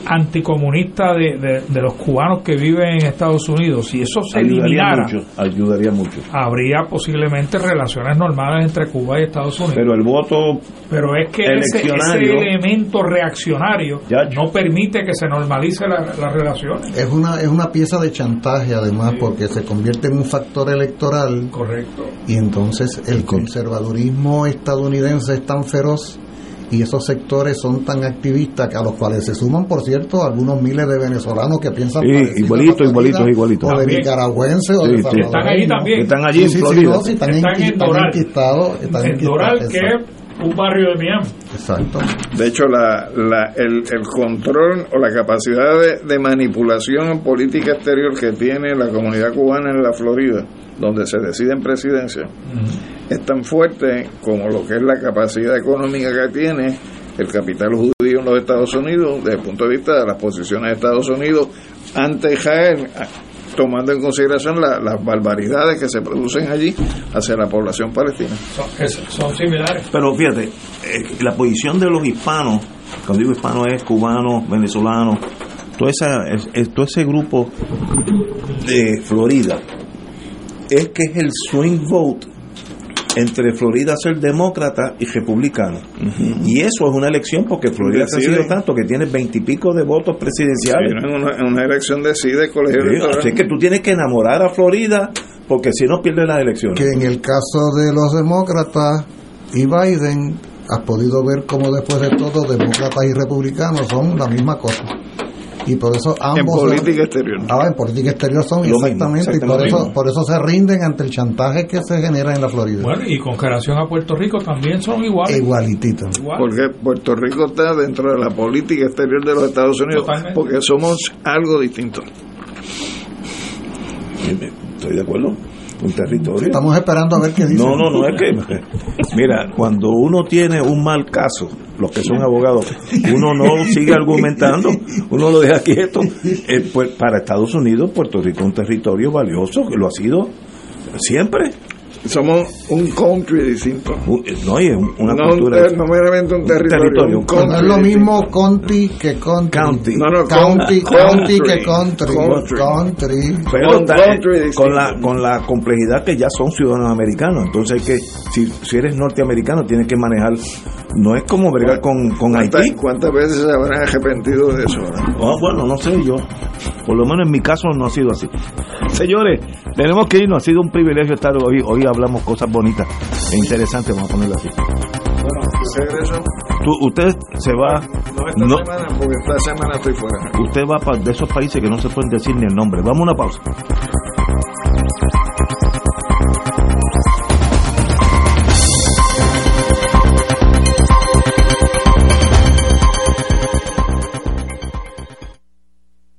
anticomunista de, de, los cubanos que viven en Estados Unidos, si eso se eliminara, ayudaría mucho. Habría posiblemente relaciones normales entre Cuba y Estados Unidos. Pero el voto. Pero es que ese, elemento reaccionario no permite que se normalice la, la, relación. Es una, es una pieza de chantaje, además, porque se convierte en un factor electoral. Correcto. Y entonces el conservadurismo estadounidense es tan feroz y esos sectores son tan activistas que a los cuales se suman, por cierto, algunos miles de venezolanos que piensan sí, igualitos, igualitos, igualitos. O de nicaragüenses o de Están ahí también. Están allí en Florida. están, en, Doral. Están en Doral, que un barrio de Miami. Exacto. De hecho, la, la, el, el, control o la capacidad de, de, manipulación en política exterior que tiene la comunidad cubana en la Florida, donde se decide en presidencia, uh -huh. es tan fuerte como lo que es la capacidad económica que tiene el capital judío en los Estados Unidos, desde el punto de vista de las posiciones de Estados Unidos ante Israel, tomando en consideración la, las barbaridades que se producen allí hacia la población palestina. Son, son similares. Pero fíjate, eh, la posición de los hispanos, cuando digo hispanos es cubanos, venezolanos, todo, esa, es, es, todo ese grupo de Florida, es que es el swing vote entre Florida ser demócrata y republicano. Uh -huh. Y eso es una elección porque Florida ha sido tanto que tiene veintipico de votos presidenciales. Sí, en, una, en, una, elección decide el colegio sí, Así que tú tienes que enamorar a Florida porque si no pierdes las elecciones. Que en el caso de los demócratas y Biden, has podido ver cómo después de todo demócratas y republicanos son la misma cosa y por eso ambos en política exterior. Ah, en política exterior son exactamente, mismo, exactamente, y por eso por eso se rinden ante el chantaje que se genera en la Florida. Bueno y con relación a Puerto Rico también son iguales. Igualititos. Igual. porque Puerto Rico está dentro de la política exterior de los Estados Unidos Totalmente. porque somos algo distinto. Estoy de acuerdo un territorio. Estamos esperando a ver qué dice. No, no, no, es que, mira, cuando uno tiene un mal caso, los que son abogados, uno no sigue argumentando, uno lo deja quieto. Eh, pues para Estados Unidos, Puerto Rico es un territorio valioso, que lo ha sido siempre. Somos un country distinto. No, y una no, cultura. Un, no meramente un territorio. Un territorio. Un no es lo mismo county que country. County. No, no, county, county que country. Country. country. Pero está, country con, la, con la complejidad que ya son ciudadanos americanos. Entonces, que si, si eres norteamericano, tienes que manejar. No es como bregar con, con Haití. ¿Cuántas veces se habrán arrepentido de eso? Oh, bueno, no sé yo. Por lo menos en mi caso no ha sido así. Señores, tenemos que irnos. Ha sido un privilegio estar hoy. Hoy hablamos cosas bonitas e interesantes, vamos a ponerlo así. Bueno, Tú, usted se va. No esta no, semana, porque esta semana estoy fuera. Usted va para de esos países que no se pueden decir ni el nombre. Vamos a una pausa.